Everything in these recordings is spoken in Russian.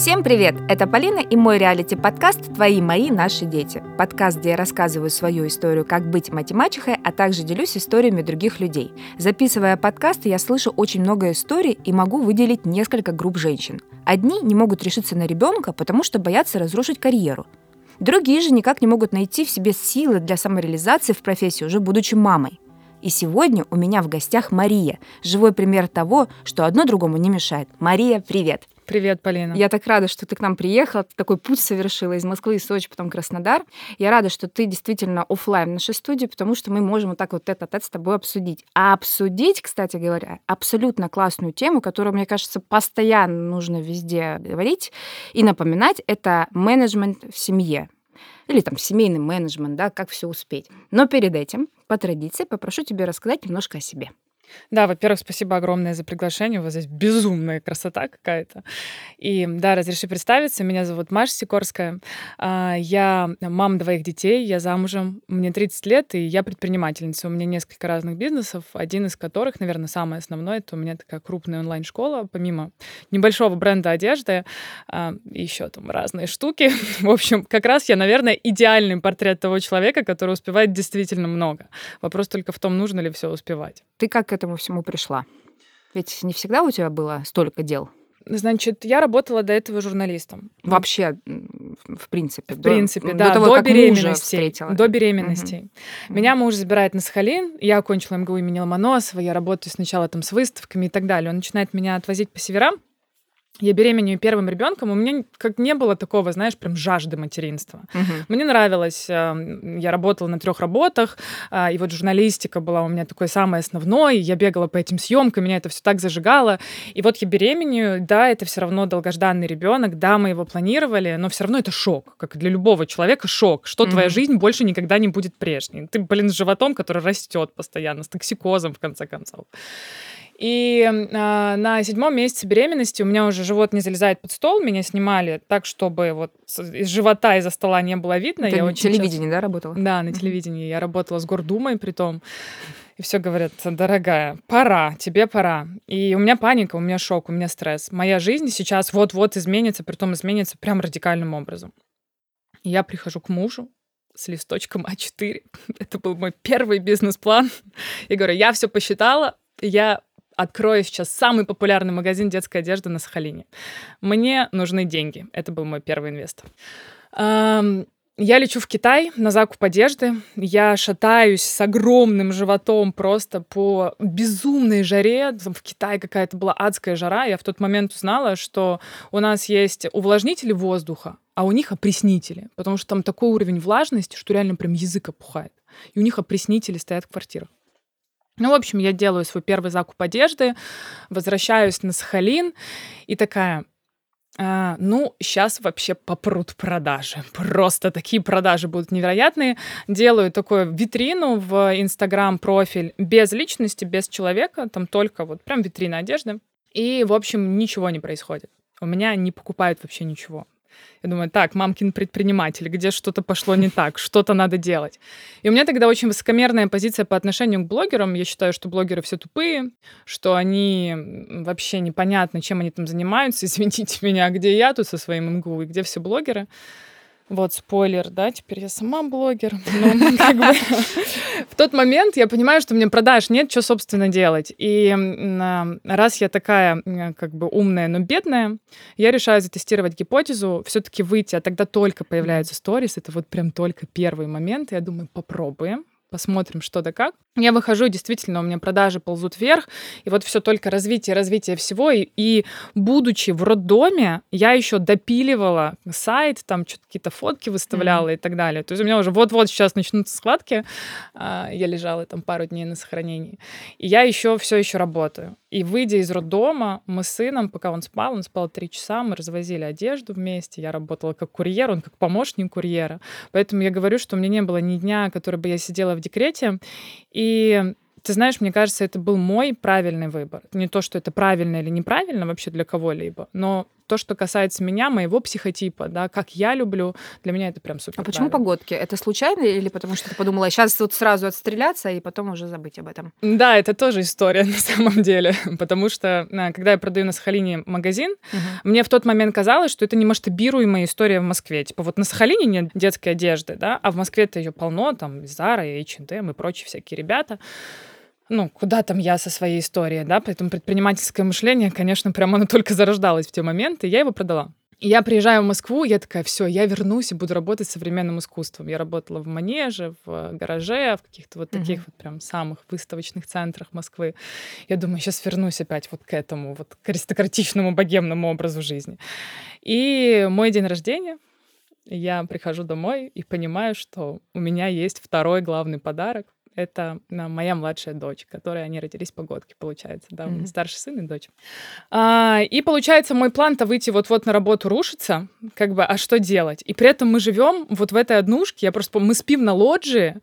Всем привет! Это Полина и мой реалити-подкаст «Твои, мои, наши дети». Подкаст, где я рассказываю свою историю, как быть математичкой, а также делюсь историями других людей. Записывая подкасты, я слышу очень много историй и могу выделить несколько групп женщин. Одни не могут решиться на ребенка, потому что боятся разрушить карьеру. Другие же никак не могут найти в себе силы для самореализации в профессии, уже будучи мамой. И сегодня у меня в гостях Мария, живой пример того, что одно другому не мешает. Мария, привет! Привет, Полина. Я так рада, что ты к нам приехала, такой путь совершила из Москвы, из Сочи, потом Краснодар. Я рада, что ты действительно офлайн в нашей студии, потому что мы можем вот так вот это с тобой обсудить. А обсудить, кстати говоря, абсолютно классную тему, которую, мне кажется, постоянно нужно везде говорить и напоминать, это менеджмент в семье или там семейный менеджмент, да, как все успеть. Но перед этим, по традиции, попрошу тебя рассказать немножко о себе. Да, во-первых, спасибо огромное за приглашение. У вас здесь безумная красота какая-то. И да, разреши представиться. Меня зовут Маша Сикорская. А, я мама двоих детей, я замужем, мне 30 лет, и я предпринимательница. У меня несколько разных бизнесов, один из которых, наверное, самый основной, это у меня такая крупная онлайн-школа, помимо небольшого бренда одежды, а, еще там разные штуки. В общем, как раз я, наверное, идеальный портрет того человека, который успевает действительно много. Вопрос только в том, нужно ли все успевать. Ты как этому всему пришла? Ведь не всегда у тебя было столько дел. Значит, я работала до этого журналистом. Вообще, в принципе. В принципе, да. До, того, до беременности. До беременности. Угу. Меня муж забирает на Сахалин. Я окончила МГУ имени Ломоносова. Я работаю сначала там с выставками и так далее. Он начинает меня отвозить по северам я беременею первым ребенком, у меня как не было такого, знаешь, прям жажды материнства. Угу. Мне нравилось, эм, я работала на трех работах, а, и вот журналистика была у меня такой самой основной, я бегала по этим съемкам, меня это все так зажигало. И вот я беременею, да, это все равно долгожданный ребенок, да, мы его планировали, но все равно это шок, как для любого человека шок, что угу. твоя жизнь больше никогда не будет прежней. Ты, блин, с животом, который растет постоянно, с токсикозом, в конце концов. И э, на седьмом месяце беременности у меня уже живот не залезает под стол, меня снимали так, чтобы вот из живота из-за стола не было видно. Ты я на телевидении, часто... да, работала? Да, на телевидении. Я работала с Гордумой при том. И все говорят, дорогая, пора, тебе пора. И у меня паника, у меня шок, у меня стресс. Моя жизнь сейчас вот-вот изменится, при том изменится прям радикальным образом. И я прихожу к мужу, с листочком А4. Это был мой первый бизнес-план. И говорю, я все посчитала, я открою сейчас самый популярный магазин детской одежды на Сахалине. Мне нужны деньги. Это был мой первый инвестор. Я лечу в Китай на закуп одежды. Я шатаюсь с огромным животом просто по безумной жаре. В Китае какая-то была адская жара. Я в тот момент узнала, что у нас есть увлажнители воздуха, а у них опреснители. Потому что там такой уровень влажности, что реально прям язык опухает. И у них опреснители стоят в квартирах. Ну, в общем, я делаю свой первый закуп одежды, возвращаюсь на Сахалин и такая, а, ну, сейчас вообще попрут продажи. Просто такие продажи будут невероятные. Делаю такую витрину в Инстаграм-профиль без личности, без человека, там только вот прям витрина одежды. И, в общем, ничего не происходит. У меня не покупают вообще ничего. Я думаю, так, мамкин предприниматель, где что-то пошло не так, что-то надо делать. И у меня тогда очень высокомерная позиция по отношению к блогерам. Я считаю, что блогеры все тупые, что они вообще непонятно, чем они там занимаются. Извините меня, где я тут со своим МГУ и где все блогеры. Вот спойлер, да, теперь я сама блогер. Ну, в тот момент я понимаю, что мне продаж нет, что, собственно, делать. И раз я такая, как бы, умная, но бедная, я решаю затестировать гипотезу, все-таки выйти, а тогда только появляются сторис, это вот прям только первый момент. Я думаю, попробуем посмотрим, что да как. Я выхожу, действительно, у меня продажи ползут вверх, и вот все только развитие, развитие всего. И, и будучи в роддоме, я еще допиливала сайт, там что-то какие-то фотки выставляла mm-hmm. и так далее. То есть у меня уже вот-вот сейчас начнутся схватки. А, я лежала там пару дней на сохранении. И я еще все еще работаю. И выйдя из роддома, мы с сыном, пока он спал, он спал три часа, мы развозили одежду вместе. Я работала как курьер, он как помощник курьера. Поэтому я говорю, что у меня не было ни дня, который бы я сидела в декрете. И ты знаешь, мне кажется, это был мой правильный выбор. Не то, что это правильно или неправильно вообще для кого-либо, но то, что касается меня, моего психотипа, да, как я люблю, для меня это прям супер. А почему погодки? Это случайно или потому что ты подумала, сейчас вот сразу отстреляться и потом уже забыть об этом? Да, это тоже история на самом деле, потому что а, когда я продаю на Сахалине магазин, угу. мне в тот момент казалось, что это не масштабируемая история в Москве. Типа вот на Сахалине нет детской одежды, да, а в Москве-то ее полно, там Zara, H&M и прочие всякие ребята ну, куда там я со своей историей, да, поэтому предпринимательское мышление, конечно, прямо оно только зарождалось в те моменты, я его продала. И я приезжаю в Москву, я такая, все, я вернусь и буду работать с современным искусством. Я работала в манеже, в гараже, в каких-то вот таких mm-hmm. вот прям самых выставочных центрах Москвы. Я думаю, сейчас вернусь опять вот к этому, вот к аристократичному богемному образу жизни. И мой день рождения, я прихожу домой и понимаю, что у меня есть второй главный подарок это моя младшая дочь, которой они родились погодки, получается, да, mm-hmm. старший сын и дочь. А, и получается, мой план-то выйти вот-вот на работу рушится, как бы, а что делать? И при этом мы живем вот в этой однушке, я просто, мы спим на лоджии,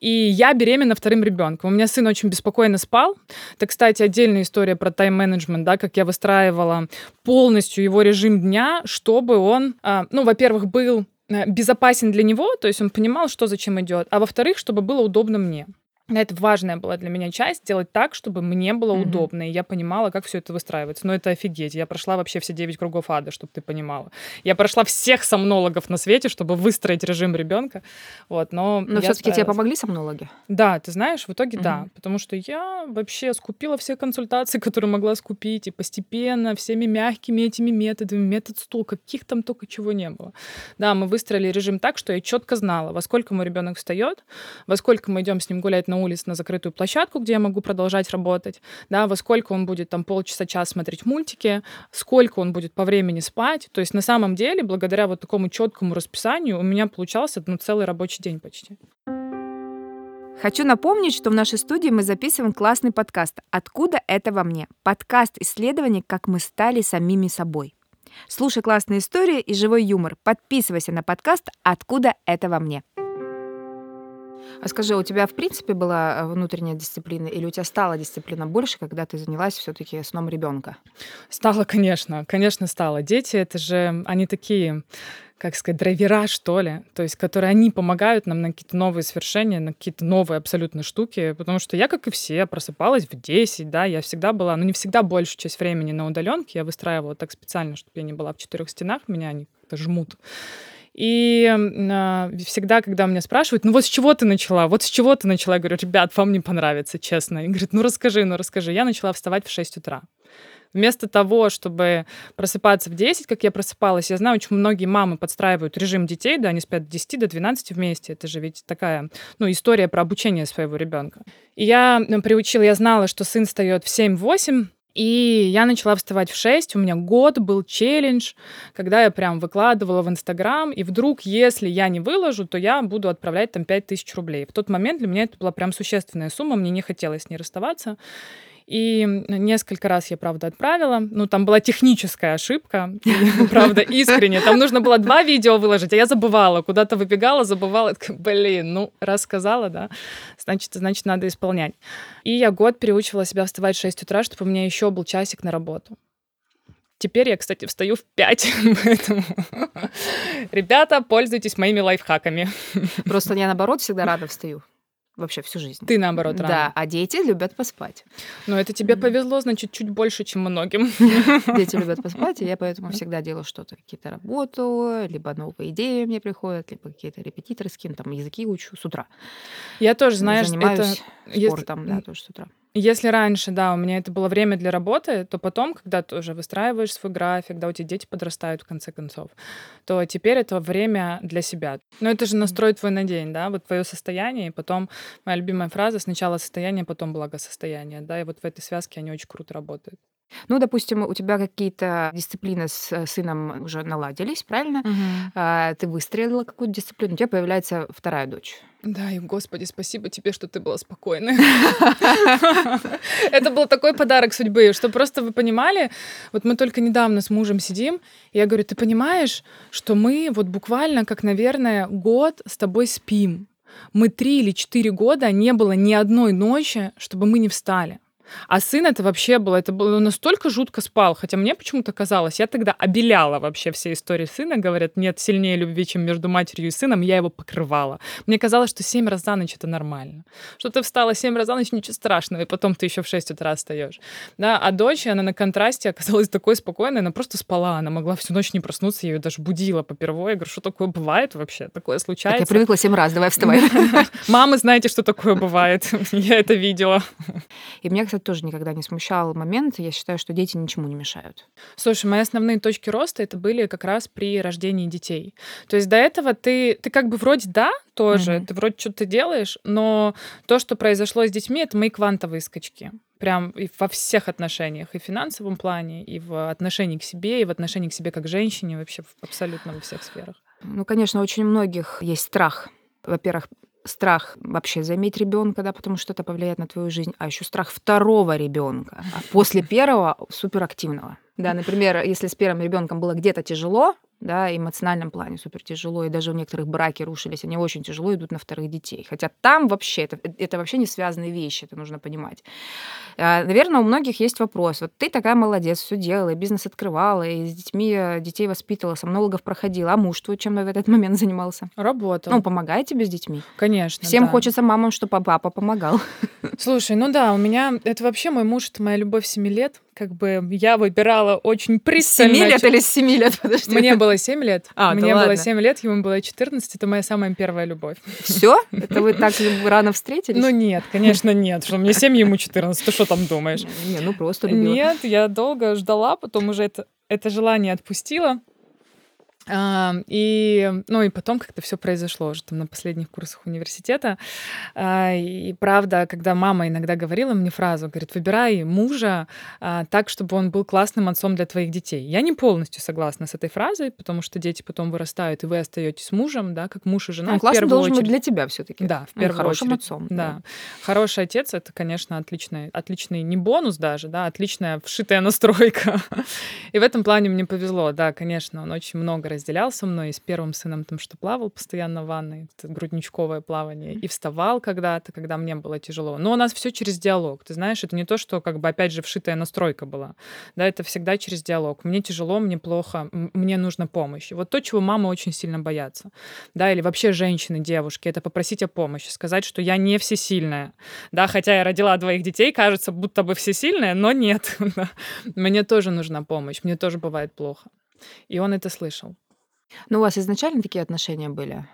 и я беременна вторым ребенком. У меня сын очень беспокойно спал. Это, кстати, отдельная история про тайм-менеджмент, да, как я выстраивала полностью его режим дня, чтобы он, а, ну, во-первых, был Э, безопасен для него, то есть он понимал, что зачем идет, а во-вторых, чтобы было удобно мне. Это важная была для меня часть, сделать так, чтобы мне было mm-hmm. удобно, и я понимала, как все это выстраивается. Но это офигеть. Я прошла вообще все девять кругов ада, чтобы ты понимала. Я прошла всех сомнологов на свете, чтобы выстроить режим ребенка. Вот, но но все-таки тебе помогли сомнологи? Да, ты знаешь, в итоге mm-hmm. да. Потому что я вообще скупила все консультации, которые могла скупить, и постепенно всеми мягкими этими методами, метод стул, каких там только чего не было. Да, мы выстроили режим так, что я четко знала, во сколько мой ребенок встает, во сколько мы идем с ним гулять на улице на закрытую площадку, где я могу продолжать работать, да, во сколько он будет там полчаса-час смотреть мультики, сколько он будет по времени спать. То есть на самом деле, благодаря вот такому четкому расписанию, у меня получался ну, целый рабочий день почти. Хочу напомнить, что в нашей студии мы записываем классный подкаст «Откуда это во мне?» Подкаст исследований, как мы стали самими собой. Слушай классные истории и живой юмор. Подписывайся на подкаст «Откуда это во мне?» А скажи, у тебя в принципе была э, внутренняя дисциплина или у тебя стала дисциплина больше, когда ты занялась все-таки сном ребенка? Стало, конечно, конечно, стало. Дети это же, они такие как сказать, драйвера, что ли, то есть, которые они помогают нам на какие-то новые свершения, на какие-то новые абсолютно штуки, потому что я, как и все, просыпалась в 10, да, я всегда была, ну, не всегда большую часть времени на удаленке, я выстраивала так специально, чтобы я не была в четырех стенах, меня они как-то жмут. И э, всегда, когда меня спрашивают, ну вот с чего ты начала, вот с чего ты начала, я говорю, ребят, вам не понравится, честно. И говорит, ну расскажи, ну расскажи. Я начала вставать в 6 утра. Вместо того, чтобы просыпаться в 10, как я просыпалась, я знаю, очень многие мамы подстраивают режим детей, да, они спят до 10 до 12 вместе. Это же ведь такая, ну, история про обучение своего ребенка. И я приучила, я знала, что сын встает в 7-8, и я начала вставать в 6, у меня год был челлендж, когда я прям выкладывала в Инстаграм, и вдруг, если я не выложу, то я буду отправлять там 5000 рублей. В тот момент для меня это была прям существенная сумма, мне не хотелось с ней расставаться. И несколько раз я, правда, отправила. Ну, там была техническая ошибка, правда, искренне. Там нужно было два видео выложить, а я забывала. Куда-то выбегала, забывала. Блин, ну, рассказала, да, значит, значит, надо исполнять. И я год переучивала себя вставать в 6 утра, чтобы у меня еще был часик на работу. Теперь я, кстати, встаю в 5, поэтому, ребята, пользуйтесь моими лайфхаками. Просто я, наоборот, всегда рада встаю вообще всю жизнь. Ты наоборот рано. Да, а дети любят поспать. Но это тебе повезло, значит, чуть больше, чем многим. Дети любят поспать, и я поэтому всегда делаю что-то, какие-то работу, либо новые идеи мне приходят, либо какие-то репетиторские, там, языки учу с утра. Я тоже, знаешь, Занимаюсь это... спортом, да, тоже с утра. Если раньше, да, у меня это было время для работы, то потом, когда ты уже выстраиваешь свой график, да, у тебя дети подрастают в конце концов, то теперь это время для себя. Но это же настрой твой на день, да, вот твое состояние, и потом моя любимая фраза «сначала состояние, потом благосостояние», да, и вот в этой связке они очень круто работают. Ну, допустим, у тебя какие-то дисциплины с э, сыном уже наладились, правильно? Угу. Ты выстроила какую-то дисциплину, у тебя появляется вторая дочь. Да, и, Господи, спасибо тебе, что ты была спокойной. Это был такой подарок судьбы, что просто вы понимали, вот мы только недавно с мужем сидим, и я говорю, ты понимаешь, что мы вот буквально, как, наверное, год с тобой спим. Мы три или четыре года не было ни одной ночи, чтобы мы не встали. А сын это вообще было, это было настолько жутко спал, хотя мне почему-то казалось, я тогда обеляла вообще все истории сына, говорят, нет сильнее любви, чем между матерью и сыном, я его покрывала. Мне казалось, что семь раз за ночь это нормально. Что ты встала семь раз за ночь, ничего страшного, и потом ты еще в 6 утра встаешь. Да, а дочь, она на контрасте оказалась такой спокойной, она просто спала, она могла всю ночь не проснуться, я ее даже будила попервой. Я говорю, что такое бывает вообще? Такое случается. Так я привыкла семь раз, давай вставай. Мамы, знаете, что такое бывает. Я это видела. И меня, кстати, тоже никогда не смущал момент. Я считаю, что дети ничему не мешают. Слушай, мои основные точки роста это были как раз при рождении детей. То есть до этого ты, ты как бы вроде да, тоже, mm-hmm. ты вроде что-то делаешь, но то, что произошло с детьми, это мои квантовые скачки прям и во всех отношениях, и в финансовом плане, и в отношении к себе, и в отношении к себе как женщине, вообще абсолютно во всех сферах. Ну, конечно, очень многих есть страх. Во-первых, страх вообще заиметь ребенка, да, потому что это повлияет на твою жизнь, а еще страх второго ребенка, а после первого суперактивного. Да, например, если с первым ребенком было где-то тяжело, да, эмоциональном плане супер тяжело, и даже у некоторых браки рушились, они очень тяжело идут на вторых детей. Хотя там вообще, это, это вообще не связанные вещи, это нужно понимать. А, Наверное, у многих есть вопрос. Вот ты такая молодец, все делала, бизнес открывала, и с детьми э, детей воспитывала, сомнологов проходила. А муж твой чем в этот момент занимался? Работал. Ну, помогает тебе с детьми? Конечно, Всем да. хочется мамам, чтобы папа помогал. Слушай, ну да, у меня... Это вообще мой муж, это моя любовь 7 лет как бы я выбирала очень пристально. С 7 лет или с 7 лет? Подожди. Мне было 7 лет. А, Мне да было ладно. 7 лет, ему было 14. Это моя самая первая любовь. Все? Это вы так рано встретились? Ну нет, конечно, нет. Что мне 7, ему 14. Ты что там думаешь? Не, ну просто любила. Нет, я долго ждала, потом уже это, это желание отпустила. А, и, ну, и потом как-то все произошло уже там на последних курсах университета. А, и правда, когда мама иногда говорила мне фразу, говорит, выбирай мужа а, так, чтобы он был классным отцом для твоих детей. Я не полностью согласна с этой фразой, потому что дети потом вырастают, и вы остаетесь с мужем, да, как муж и жена. Он первую должен быть очередь. для тебя все-таки. Да, в Ну, первую хорошим очередь. отцом. Да. Хороший отец это, конечно, отличный, отличный не бонус даже, да, отличная вшитая настройка. И в этом плане мне повезло, да, конечно, он очень много разделял со мной. И с первым сыном там что плавал постоянно в ванной, это грудничковое плавание, и вставал когда-то, когда мне было тяжело. Но у нас все через диалог. Ты знаешь, это не то, что как бы опять же вшитая настройка была. Да, это всегда через диалог. Мне тяжело, мне плохо, мне нужна помощь. И вот то, чего мамы очень сильно боятся. Да, или вообще женщины, девушки, это попросить о помощи, сказать, что я не всесильная. Да, хотя я родила двоих детей, кажется, будто бы всесильная, но нет. Мне тоже нужна помощь, мне тоже бывает плохо. И он это слышал. Ну, у вас изначально такие отношения были?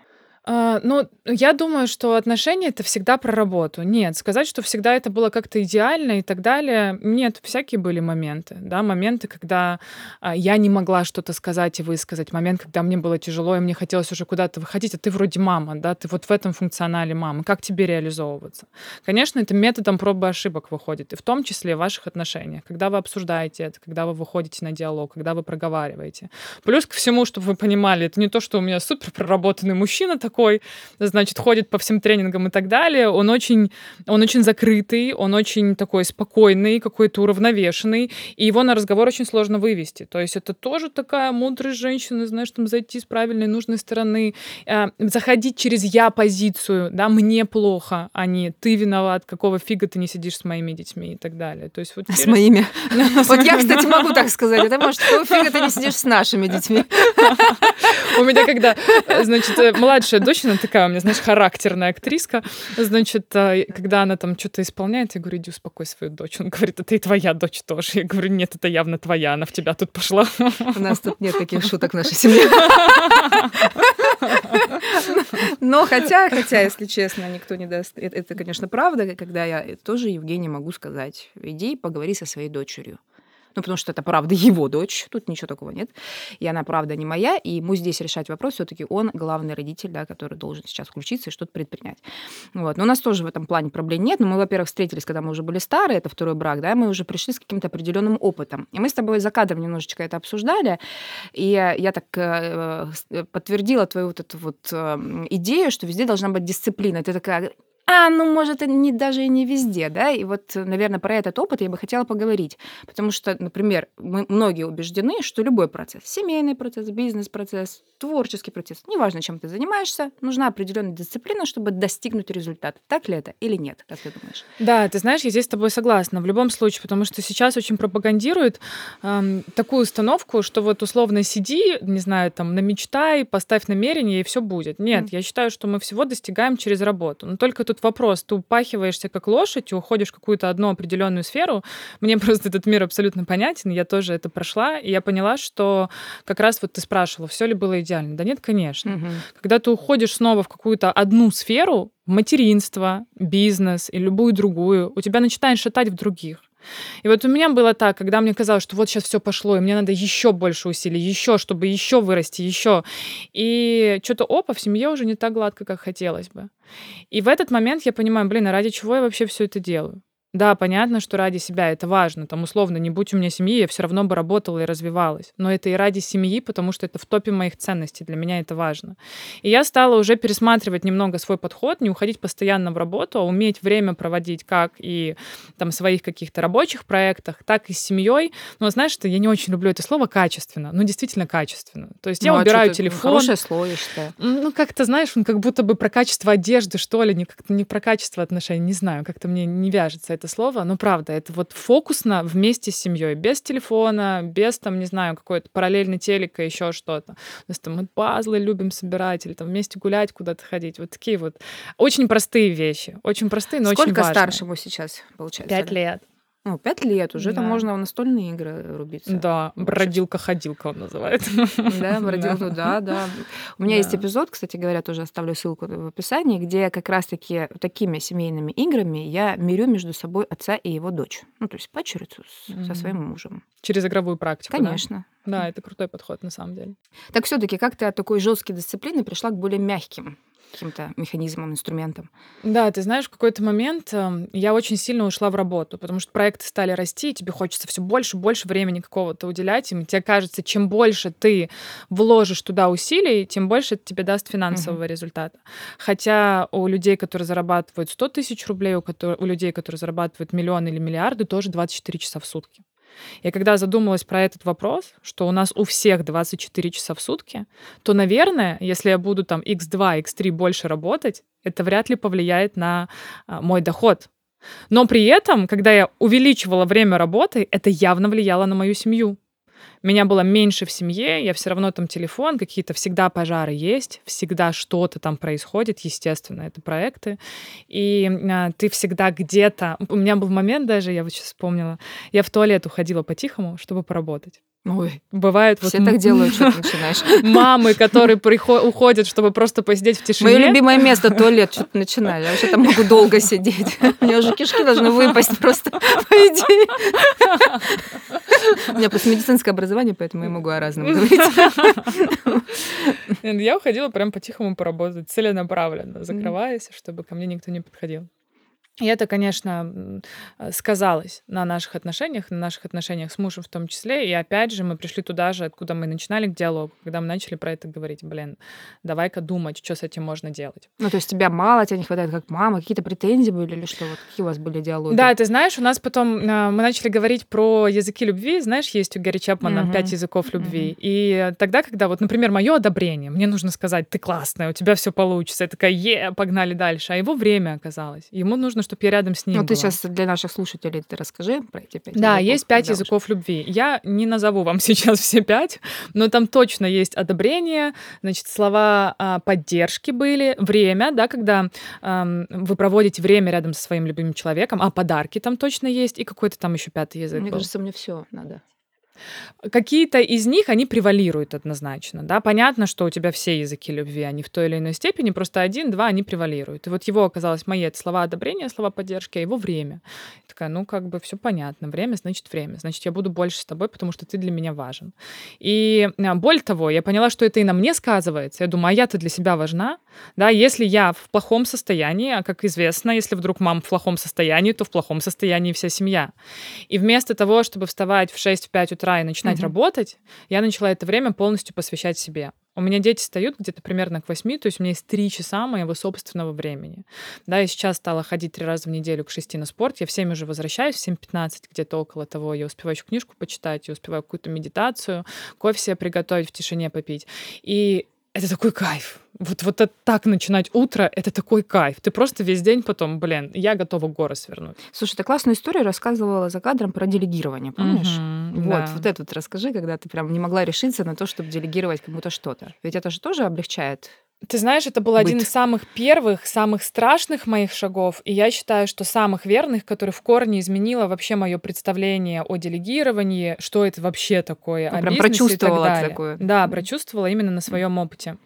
А, ну, я думаю, что отношения это всегда про работу. Нет, сказать, что всегда это было как-то идеально и так далее. Нет, всякие были моменты, да, моменты, когда а, я не могла что-то сказать и высказать, момент, когда мне было тяжело и мне хотелось уже куда-то выходить, а ты вроде мама, да, ты вот в этом функционале мамы, как тебе реализовываться? Конечно, это методом пробы и ошибок выходит, и в том числе в ваших отношениях, когда вы обсуждаете это, когда вы выходите на диалог, когда вы проговариваете. Плюс ко всему, чтобы вы понимали, это не то, что у меня супер проработанный мужчина такой, значит, ходит по всем тренингам и так далее. Он очень, он очень закрытый, он очень такой спокойный, какой-то уравновешенный, и его на разговор очень сложно вывести. То есть это тоже такая мудрая женщина, знаешь, там зайти с правильной, нужной стороны, э, заходить через я-позицию, да, мне плохо, а не ты виноват, какого фига ты не сидишь с моими детьми и так далее. То есть вот С моими. Вот я, кстати, могу так сказать. Это может, какого фига ты не сидишь с нашими детьми? У меня когда, э, значит, э, младшая дочь, она такая у меня, знаешь, характерная актриска, значит, э, когда она там что-то исполняет, я говорю, иди успокой свою дочь. Он говорит, это и твоя дочь тоже. Я говорю, нет, это явно твоя, она в тебя тут пошла. У нас тут нет таких шуток в нашей семье. Но хотя, хотя, если честно, никто не даст... Это, это, конечно, правда, когда я тоже Евгений могу сказать, иди поговори со своей дочерью. Ну, потому что это, правда, его дочь, тут ничего такого нет. И она, правда, не моя, и ему здесь решать вопрос все таки он главный родитель, да, который должен сейчас включиться и что-то предпринять. Вот. Но у нас тоже в этом плане проблем нет. Но мы, во-первых, встретились, когда мы уже были старые, это второй брак, да, мы уже пришли с каким-то определенным опытом. И мы с тобой за кадром немножечко это обсуждали, и я так э, с- подтвердила твою вот эту вот э, идею, что везде должна быть дисциплина. Ты такая, а, ну, может, и не, даже и не везде, да, и вот, наверное, про этот опыт я бы хотела поговорить, потому что, например, мы многие убеждены, что любой процесс, семейный процесс, бизнес-процесс, творческий процесс, неважно, чем ты занимаешься, нужна определенная дисциплина, чтобы достигнуть результата. Так ли это или нет, как ты думаешь? Да, ты знаешь, я здесь с тобой согласна в любом случае, потому что сейчас очень пропагандируют эм, такую установку, что вот условно сиди, не знаю, там, намечтай, поставь намерение, и все будет. Нет, mm. я считаю, что мы всего достигаем через работу. Но только тут вопрос, ты упахиваешься как лошадь, уходишь в какую-то одну определенную сферу. Мне просто этот мир абсолютно понятен, я тоже это прошла, и я поняла, что как раз вот ты спрашивала, все ли было идеально. Да нет, конечно. Угу. Когда ты уходишь снова в какую-то одну сферу, материнство, бизнес и любую другую, у тебя начинает шатать в других. И вот у меня было так, когда мне казалось, что вот сейчас все пошло, и мне надо еще больше усилий, еще, чтобы еще вырасти, еще. И что-то опа, в семье уже не так гладко, как хотелось бы. И в этот момент я понимаю, блин, а ради чего я вообще все это делаю? Да, понятно, что ради себя это важно. Там, условно, не будь у меня семьи, я все равно бы работала и развивалась. Но это и ради семьи, потому что это в топе моих ценностей. Для меня это важно. И я стала уже пересматривать немного свой подход, не уходить постоянно в работу, а уметь время проводить как и там в своих каких-то рабочих проектах, так и с семьей. Но знаешь, что я не очень люблю это слово качественно. Ну, действительно качественно. То есть ну, я а убираю телефон. Хорошее слово, я считаю. Ну, как-то, знаешь, он как будто бы про качество одежды, что ли, не, как-то не про качество отношений, не знаю, как-то мне не вяжется это слово. Ну, правда, это вот фокусно вместе с семьей, без телефона, без, там, не знаю, какой-то параллельный телека, еще что-то. То есть там мы пазлы любим собирать или там вместе гулять, куда-то ходить. Вот такие вот очень простые вещи. Очень простые, но Сколько очень важные. Сколько старшему сейчас, получается? Пять лет. Ну, пять лет уже, да. там можно в настольные игры рубиться. Да, бродилка-ходилка он называет. Да, бродилка, да, да. У меня есть эпизод, кстати говоря, тоже оставлю ссылку в описании, где как раз-таки такими семейными играми я мирю между собой отца и его дочь. Ну, то есть падчерицу со своим мужем. Через игровую практику, Конечно. Да, это крутой подход на самом деле. Так все таки как ты от такой жесткой дисциплины пришла к более мягким каким-то механизмом, инструментом. Да, ты знаешь, в какой-то момент э, я очень сильно ушла в работу, потому что проекты стали расти, и тебе хочется все больше и больше времени какого-то уделять им. Тебе кажется, чем больше ты вложишь туда усилий, тем больше это тебе даст финансового uh-huh. результата. Хотя у людей, которые зарабатывают 100 тысяч рублей, у, у людей, которые зарабатывают миллионы или миллиарды, тоже 24 часа в сутки. И когда задумалась про этот вопрос, что у нас у всех 24 часа в сутки, то, наверное, если я буду там x2, x3 больше работать, это вряд ли повлияет на а, мой доход. Но при этом, когда я увеличивала время работы, это явно влияло на мою семью меня было меньше в семье, я все равно там телефон, какие-то всегда пожары есть, всегда что-то там происходит, естественно, это проекты. И а, ты всегда где-то... У меня был момент даже, я вот сейчас вспомнила, я в туалет уходила по-тихому, чтобы поработать. Ой, бывает все вот так делают, что ты начинаешь. Мамы, которые приход- уходят, чтобы просто посидеть в тишине. Мое любимое место туалет, что-то начинали. Я вообще там могу долго сидеть. У меня уже кишки должны выпасть просто, по идее. У меня просто медицинское образование, поэтому я могу о разном говорить. Я уходила прям по-тихому поработать, целенаправленно, закрываясь, чтобы ко мне никто не подходил. И это, конечно, сказалось на наших отношениях, на наших отношениях с мужем в том числе. И опять же, мы пришли туда же, откуда мы начинали к диалогу, когда мы начали про это говорить. Блин, давай-ка думать, что с этим можно делать. Ну, то есть тебя мало, тебя не хватает как мама, какие-то претензии были или что? Вот какие у вас были диалоги? Да, ты знаешь, у нас потом э, мы начали говорить про языки любви. Знаешь, есть у Гарри Чапмана mm-hmm. пять языков любви. Mm-hmm. И тогда, когда вот, например, мое одобрение, мне нужно сказать, ты классная, у тебя все получится. Я такая, е, погнали дальше. А его время оказалось. Ему нужно чтобы я рядом с ним. Ну, ты сейчас для наших слушателей ты расскажи про эти пять Да, языков, есть пять языков уж. любви. Я не назову вам сейчас все пять, но там точно есть одобрение, значит, слова а, поддержки были, время, да, когда а, вы проводите время рядом со своим любимым человеком, а подарки там точно есть, и какой-то там еще пятый язык. Мне был. кажется, мне все надо. Какие-то из них, они превалируют однозначно, да, понятно, что у тебя все языки любви, они в той или иной степени, просто один, два, они превалируют. И вот его оказалось мои это слова одобрения, слова поддержки, а его время. Я такая, ну, как бы все понятно, время значит время, значит, я буду больше с тобой, потому что ты для меня важен. И а, более того, я поняла, что это и на мне сказывается. Я думаю, а я-то для себя важна, да, если я в плохом состоянии, а как известно, если вдруг мама в плохом состоянии, то в плохом состоянии вся семья. И вместо того, чтобы вставать в 6-5 утра утра и начинать Мгм. работать, я начала это время полностью посвящать себе. У меня дети встают где-то примерно к 8, то есть у меня есть 3 часа моего собственного времени. Да, я сейчас стала ходить три раза в неделю к 6 на спорт. Я в 7 уже возвращаюсь, в 7.15 где-то около того. Я успеваю еще книжку почитать, я успеваю какую-то медитацию, кофе себе приготовить, в тишине попить. И это такой кайф. Вот, вот это так начинать утро, это такой кайф. Ты просто весь день потом, блин, я готова горы свернуть. Слушай, ты классную историю рассказывала за кадром про делегирование, помнишь? Мгм, Вот, да. вот это вот расскажи, когда ты прям не могла решиться на то, чтобы делегировать кому-то что-то. Ведь это же тоже облегчает. Ты знаешь, это был один Быт. из самых первых, самых страшных моих шагов, и я считаю, что самых верных, который в корне изменило вообще мое представление о делегировании, что это вообще такое, Ну, о прям бизнесе и так прочувствовала далее. такое. Да, прочувствовала именно на своем опыте.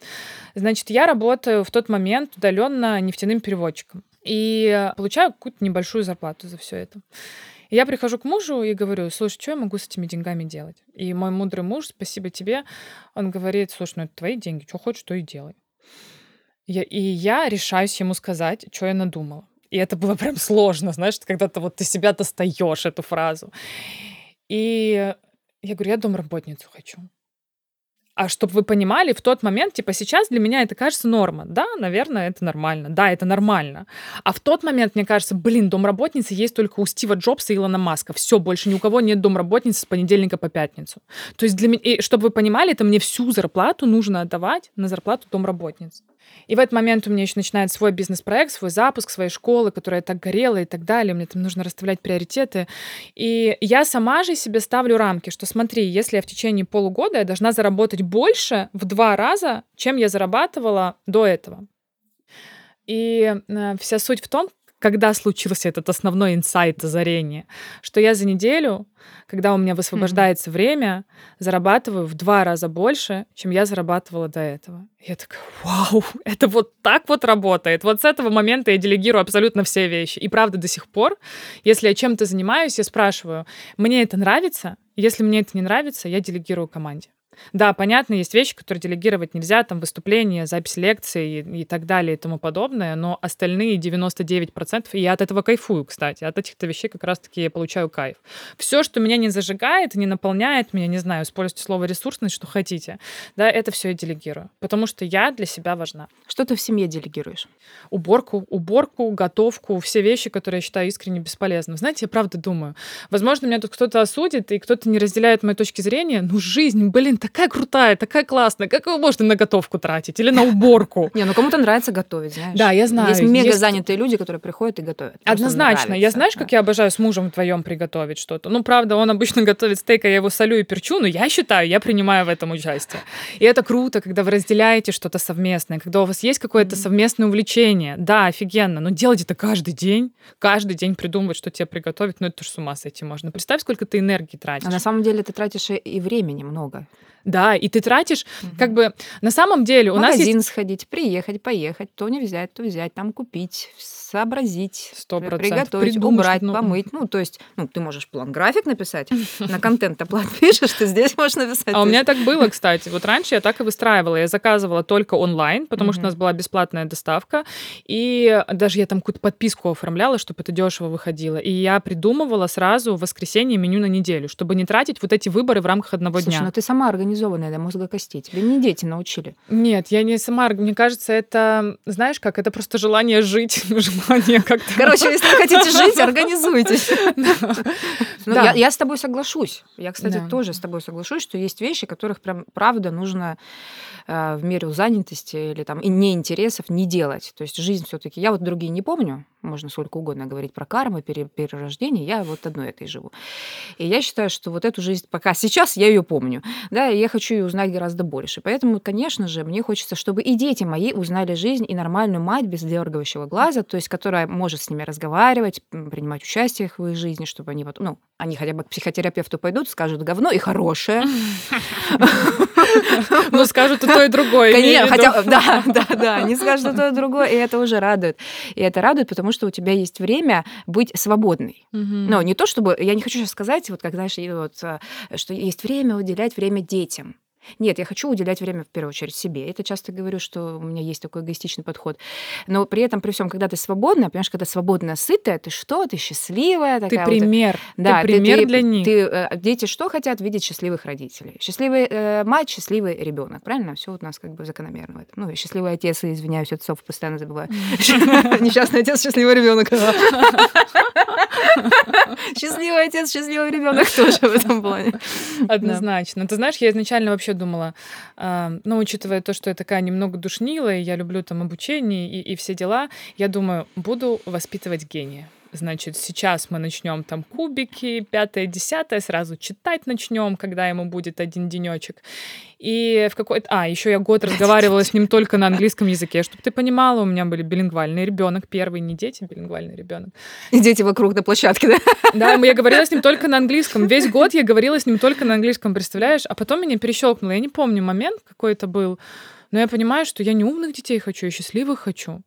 Значит, я работаю в тот момент удаленно нефтяным переводчиком и получаю какую-то небольшую зарплату за все это. И я прихожу к мужу и говорю, слушай, что я могу с этими деньгами делать? И мой мудрый муж, спасибо тебе, он говорит, слушай, ну это твои деньги, что хочешь, то и делай. Я, и я решаюсь ему сказать, что я надумала. И это было прям сложно, знаешь, когда ты вот ты себя достаешь эту фразу. И я говорю, я домработницу хочу. А чтобы вы понимали, в тот момент, типа сейчас для меня это кажется норма. Да, наверное, это нормально. Да, это нормально. А в тот момент мне кажется, блин, домработницы есть только у Стива Джобса и Илона Маска. Все, больше ни у кого нет домработницы с понедельника по пятницу. То есть для меня, и чтобы вы понимали, это мне всю зарплату нужно отдавать на зарплату домработниц. И в этот момент у меня еще начинается свой бизнес-проект, свой запуск своей школы, которая так горела и так далее. Мне там нужно расставлять приоритеты. И я сама же себе ставлю рамки, что смотри, если я в течение полугода я должна заработать больше в два раза, чем я зарабатывала до этого. И э, вся суть в том, когда случился этот основной инсайт озарение, что я за неделю, когда у меня высвобождается время, зарабатываю в два раза больше, чем я зарабатывала до этого. Я такая, вау, это вот так вот работает. Вот с этого момента я делегирую абсолютно все вещи. И правда, до сих пор, если я чем-то занимаюсь, я спрашиваю, мне это нравится? Если мне это не нравится, я делегирую команде. Да, понятно, есть вещи, которые делегировать нельзя, там выступления, запись лекций и, и так далее и тому подобное, но остальные 99%, и я от этого кайфую, кстати, от этих-то вещей как раз-таки я получаю кайф. Все, что меня не зажигает, не наполняет меня, не знаю, используйте слово ресурсность, что хотите, да, это все я делегирую, потому что я для себя важна. Что ты в семье делегируешь? Уборку, уборку, готовку, все вещи, которые я считаю искренне бесполезными. Знаете, я правда думаю, возможно, меня тут кто-то осудит, и кто-то не разделяет моей точки зрения, ну, жизнь, блин, такая крутая, такая классная, как его можно на готовку тратить или на уборку? Не, ну кому-то нравится готовить, знаешь. Да, я знаю. Есть мега занятые люди, которые приходят и готовят. Однозначно. Я знаешь, как я обожаю с мужем вдвоем приготовить что-то. Ну, правда, он обычно готовит стейк, а я его солю и перчу, но я считаю, я принимаю в этом участие. И это круто, когда вы разделяете что-то совместное, когда у вас есть какое-то совместное увлечение. Да, офигенно, но делать это каждый день, каждый день придумывать, что тебе приготовить, ну это ж с ума сойти можно. Представь, сколько ты энергии тратишь. А на самом деле ты тратишь и времени много. Да, и ты тратишь, как бы, на самом деле у В нас есть магазин сходить, приехать, поехать, то не взять, то взять, там купить, сообразить, Сто при- процентов. приготовить, Придумать убрать, ну, помыть. Ну, то есть, ну, ты можешь план-график написать, на контент-оплат пишешь, ты здесь можешь написать. А у меня так было, кстати. Вот раньше я так и выстраивала. Я заказывала только онлайн, потому что у нас была бесплатная доставка. И даже я там какую-то подписку оформляла, чтобы это дешево выходило. И я придумывала сразу в воскресенье меню на неделю, чтобы не тратить вот эти выборы в рамках одного Слушай, дня. ну ты сама организованная до мозга костей. Тебе не дети научили. Нет, я не сама. Мне кажется, это, знаешь как, это просто желание жить, желание как-то... Короче, если вы хотите жить, организуйтесь. Ну, Да. я, с тобой соглашусь. Я, кстати, тоже с тобой соглашусь, что есть вещи, которых прям правда нужно э, в меру занятости или там и неинтересов не делать. То есть жизнь все-таки. Я вот другие не помню. Можно сколько угодно говорить про карму, пере- перерождение. Я вот одной этой живу. И я считаю, что вот эту жизнь пока сейчас я ее помню. Да, и я хочу ее узнать гораздо больше. Поэтому, конечно же, мне хочется, чтобы и дети мои узнали жизнь и нормальную мать без дергающего глаза, то есть которая может с ними разговаривать, принимать участие в их жизни, чтобы они вот, ну, они хотя бы к психотерапевту пойдут, скажут говно и хорошее. Ну, скажут и то, и другое. Конечно, хотя, да, да, да, они скажут и то, и другое, и это уже радует. И это радует, потому что у тебя есть время быть свободной. Но не то, чтобы... Я не хочу сейчас сказать, вот как, знаешь, вот, э, что есть время уделять время детям. Нет, я хочу уделять время в первую очередь себе. Это часто говорю, что у меня есть такой эгоистичный подход. Но при этом, при всем, когда ты свободна, понимаешь, когда свободная, сытая, ты что? Ты счастливая. Такая ты пример. Вот, да, ты пример ты, для ты, них. Ты, э, дети что хотят? Видеть счастливых родителей. Счастливый э, мать, счастливый ребенок. Правильно? Все у нас как бы закономерно в этом. Ну, счастливый отец, извиняюсь, отцов постоянно забываю. Несчастный отец, счастливый ребенок. Счастливый отец, счастливый ребенок тоже в этом плане. Однозначно. Ты знаешь, я изначально вообще думала, э, ну, учитывая то, что я такая немного душнилая, я люблю там обучение и, и все дела, я думаю, буду воспитывать гения значит, сейчас мы начнем там кубики, пятое, десятое, сразу читать начнем, когда ему будет один денечек. И в какой-то... А, еще я год разговаривала с ним только на английском языке, чтобы ты понимала, у меня были билингвальный ребенок, первый не дети, билингвальный ребенок. И дети вокруг на площадке, да? Да, я говорила с ним только на английском. Весь год я говорила с ним только на английском, представляешь? А потом меня перещелкнуло. Я не помню момент какой это был, но я понимаю, что я не умных детей хочу, я счастливых хочу.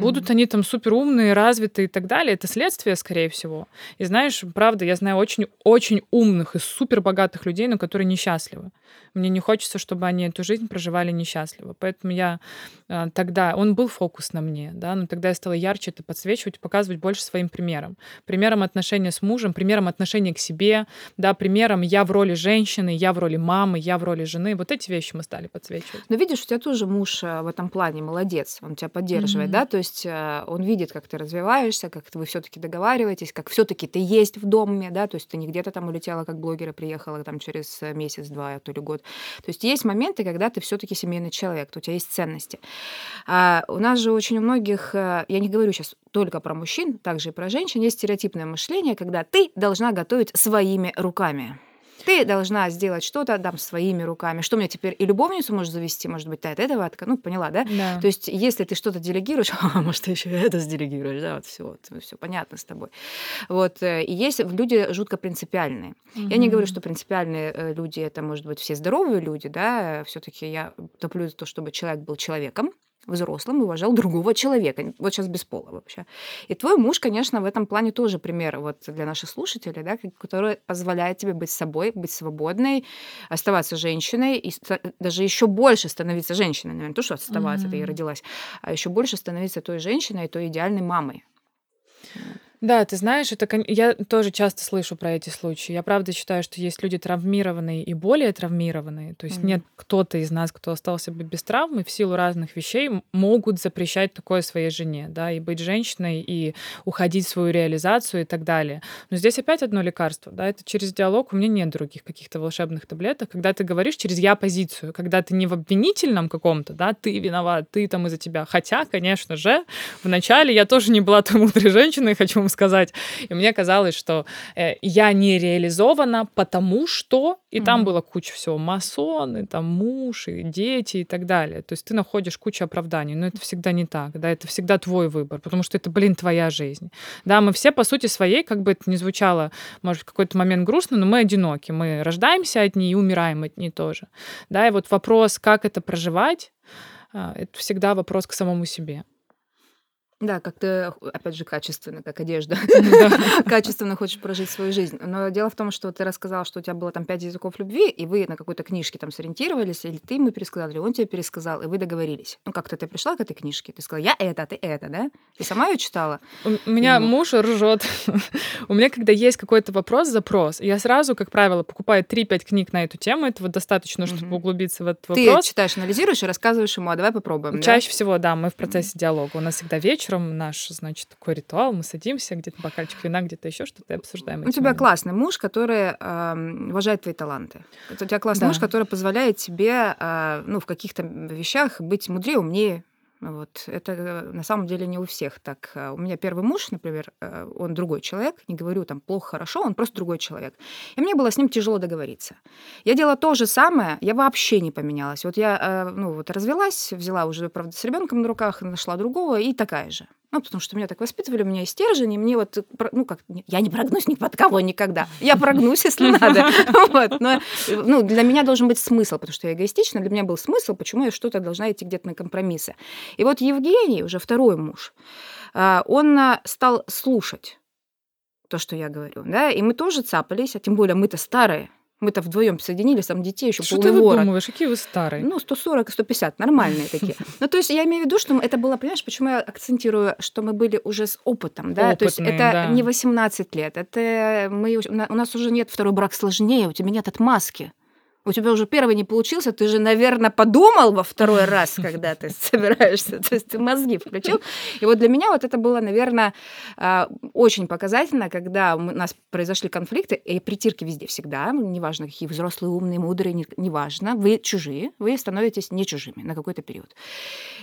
Будут они там супер умные, развитые и так далее. Это следствие, скорее всего. И знаешь, правда, я знаю очень-очень умных и супер богатых людей, но которые несчастливы. Мне не хочется, чтобы они эту жизнь проживали несчастливо. Поэтому я э, тогда, он был фокус на мне, да, но тогда я стала ярче это подсвечивать, показывать больше своим примером. Примером отношения с мужем, примером отношения к себе, да, примером я в роли женщины, я в роли мамы, я в роли жены. Вот эти вещи мы стали подсвечивать. Но видишь, у тебя тоже муж э, в этом плане молодец, он тебя поддерживает, mm-hmm. да, то есть э, он видит, как ты развиваешься, как вы все-таки договариваетесь, как все-таки ты есть в доме, да, то есть ты не где-то там улетела как блогера, приехала там через месяц-два, а то ли год. То есть есть моменты, когда ты все-таки семейный человек, у тебя есть ценности. А у нас же очень у многих, э, я не говорю сейчас только про мужчин, также и про женщин, есть стереотипное мышление, когда ты должна готовить своими руками ты должна сделать что-то там своими руками. Что мне теперь и любовницу можешь завести, может быть, ты от этого. Ну, поняла, да? да? То есть, если ты что-то делегируешь, а, может, ты еще это сделегируешь, да, вот все, вот, все понятно с тобой. Вот, э, и есть люди жутко принципиальные. Угу. Я не говорю, что принципиальные э, люди это, может быть, все здоровые люди, да, все-таки я топлю за то, чтобы человек был человеком, взрослым и уважал другого человека. Вот сейчас без пола вообще. И твой муж, конечно, в этом плане тоже пример вот для наших слушателей, да, который позволяет тебе быть собой, быть свободной, оставаться женщиной и даже еще больше становиться женщиной. Наверное, то, что оставаться, mm-hmm. ты и родилась, а еще больше становиться той женщиной, той идеальной мамой. Да, ты знаешь, это я тоже часто слышу про эти случаи. Я правда считаю, что есть люди травмированные и более травмированные. То есть mm-hmm. нет кто-то из нас, кто остался бы без травмы, в силу разных вещей могут запрещать такое своей жене, да, и быть женщиной, и уходить в свою реализацию и так далее. Но здесь опять одно лекарство, да, это через диалог. У меня нет других каких-то волшебных таблеток. Когда ты говоришь через я-позицию, когда ты не в обвинительном каком-то, да, ты виноват, ты там из-за тебя. Хотя, конечно же, вначале я тоже не была той мудрой женщиной, хочу сказать. И мне казалось, что э, я не реализована, потому что... И mm-hmm. там было куча всего. Масоны, там муж, и дети и так далее. То есть ты находишь кучу оправданий. Но это всегда не так. Да, это всегда твой выбор, потому что это, блин, твоя жизнь. Да, мы все, по сути своей, как бы это ни звучало, может, в какой-то момент грустно, но мы одиноки. Мы рождаемся одни и умираем одни тоже. Да, и вот вопрос, как это проживать, а, это всегда вопрос к самому себе. Да, как ты, опять же, качественно, как одежда, качественно хочешь прожить свою жизнь. Но дело в том, что ты рассказал, что у тебя было там пять языков любви, и вы на какой-то книжке там сориентировались, или ты ему пересказал, или он тебе пересказал, и вы договорились. Ну, как-то ты пришла к этой книжке, ты сказала, я это, а ты это, да? Ты сама ее читала? У меня муж ржет. У меня, когда есть какой-то вопрос, запрос, я сразу, как правило, покупаю 3-5 книг на эту тему, этого достаточно, чтобы углубиться в этот вопрос. Ты читаешь, анализируешь и рассказываешь ему, а давай попробуем, Чаще всего, да, мы в процессе диалога. У нас всегда вечер вечером наш, значит, такой ритуал. Мы садимся, где-то бокальчик вина, где-то еще что-то и обсуждаем. У тебя моменты. классный муж, который э, уважает твои таланты. Это у тебя классный да. муж, который позволяет тебе э, ну, в каких-то вещах быть мудрее, умнее, вот. Это э, на самом деле не у всех так. А у меня первый муж, например, э, он другой человек, не говорю там плохо, хорошо, он просто другой человек. И мне было с ним тяжело договориться. Я делала то же самое, я вообще не поменялась. Вот я э, ну, вот развелась, взяла уже, правда, с ребенком на руках, нашла другого и такая же. Ну, потому что меня так воспитывали, у меня есть стержень, и мне вот, ну, как, я не прогнусь ни под кого никогда. Я прогнусь, если надо. Вот. Но ну, для меня должен быть смысл, потому что я эгоистична, для меня был смысл, почему я что-то должна идти где-то на компромиссы. И вот Евгений, уже второй муж, а, он а, стал слушать то, что я говорю, да, и мы тоже цапались, а тем более мы-то старые, Мы-то вдвоем соединились, там детей еще Что полный ты ворот. выдумываешь? Какие вы старые? Ну, 140 и 150, нормальные такие. Ну, то есть я имею в виду, что это было, понимаешь, почему я акцентирую, что мы были уже с опытом, да? то есть Опытные, это да. не 18 лет, это мы, у нас уже нет второй брак сложнее, у тебя нет отмазки. У тебя уже первый не получился, ты же, наверное, подумал во второй раз, когда ты собираешься, то есть ты мозги включил. И вот для меня вот это было, наверное, а, очень показательно, когда у нас произошли конфликты, и притирки везде всегда, неважно, какие взрослые, умные, мудрые, не- неважно, вы чужие, вы становитесь не чужими на какой-то период.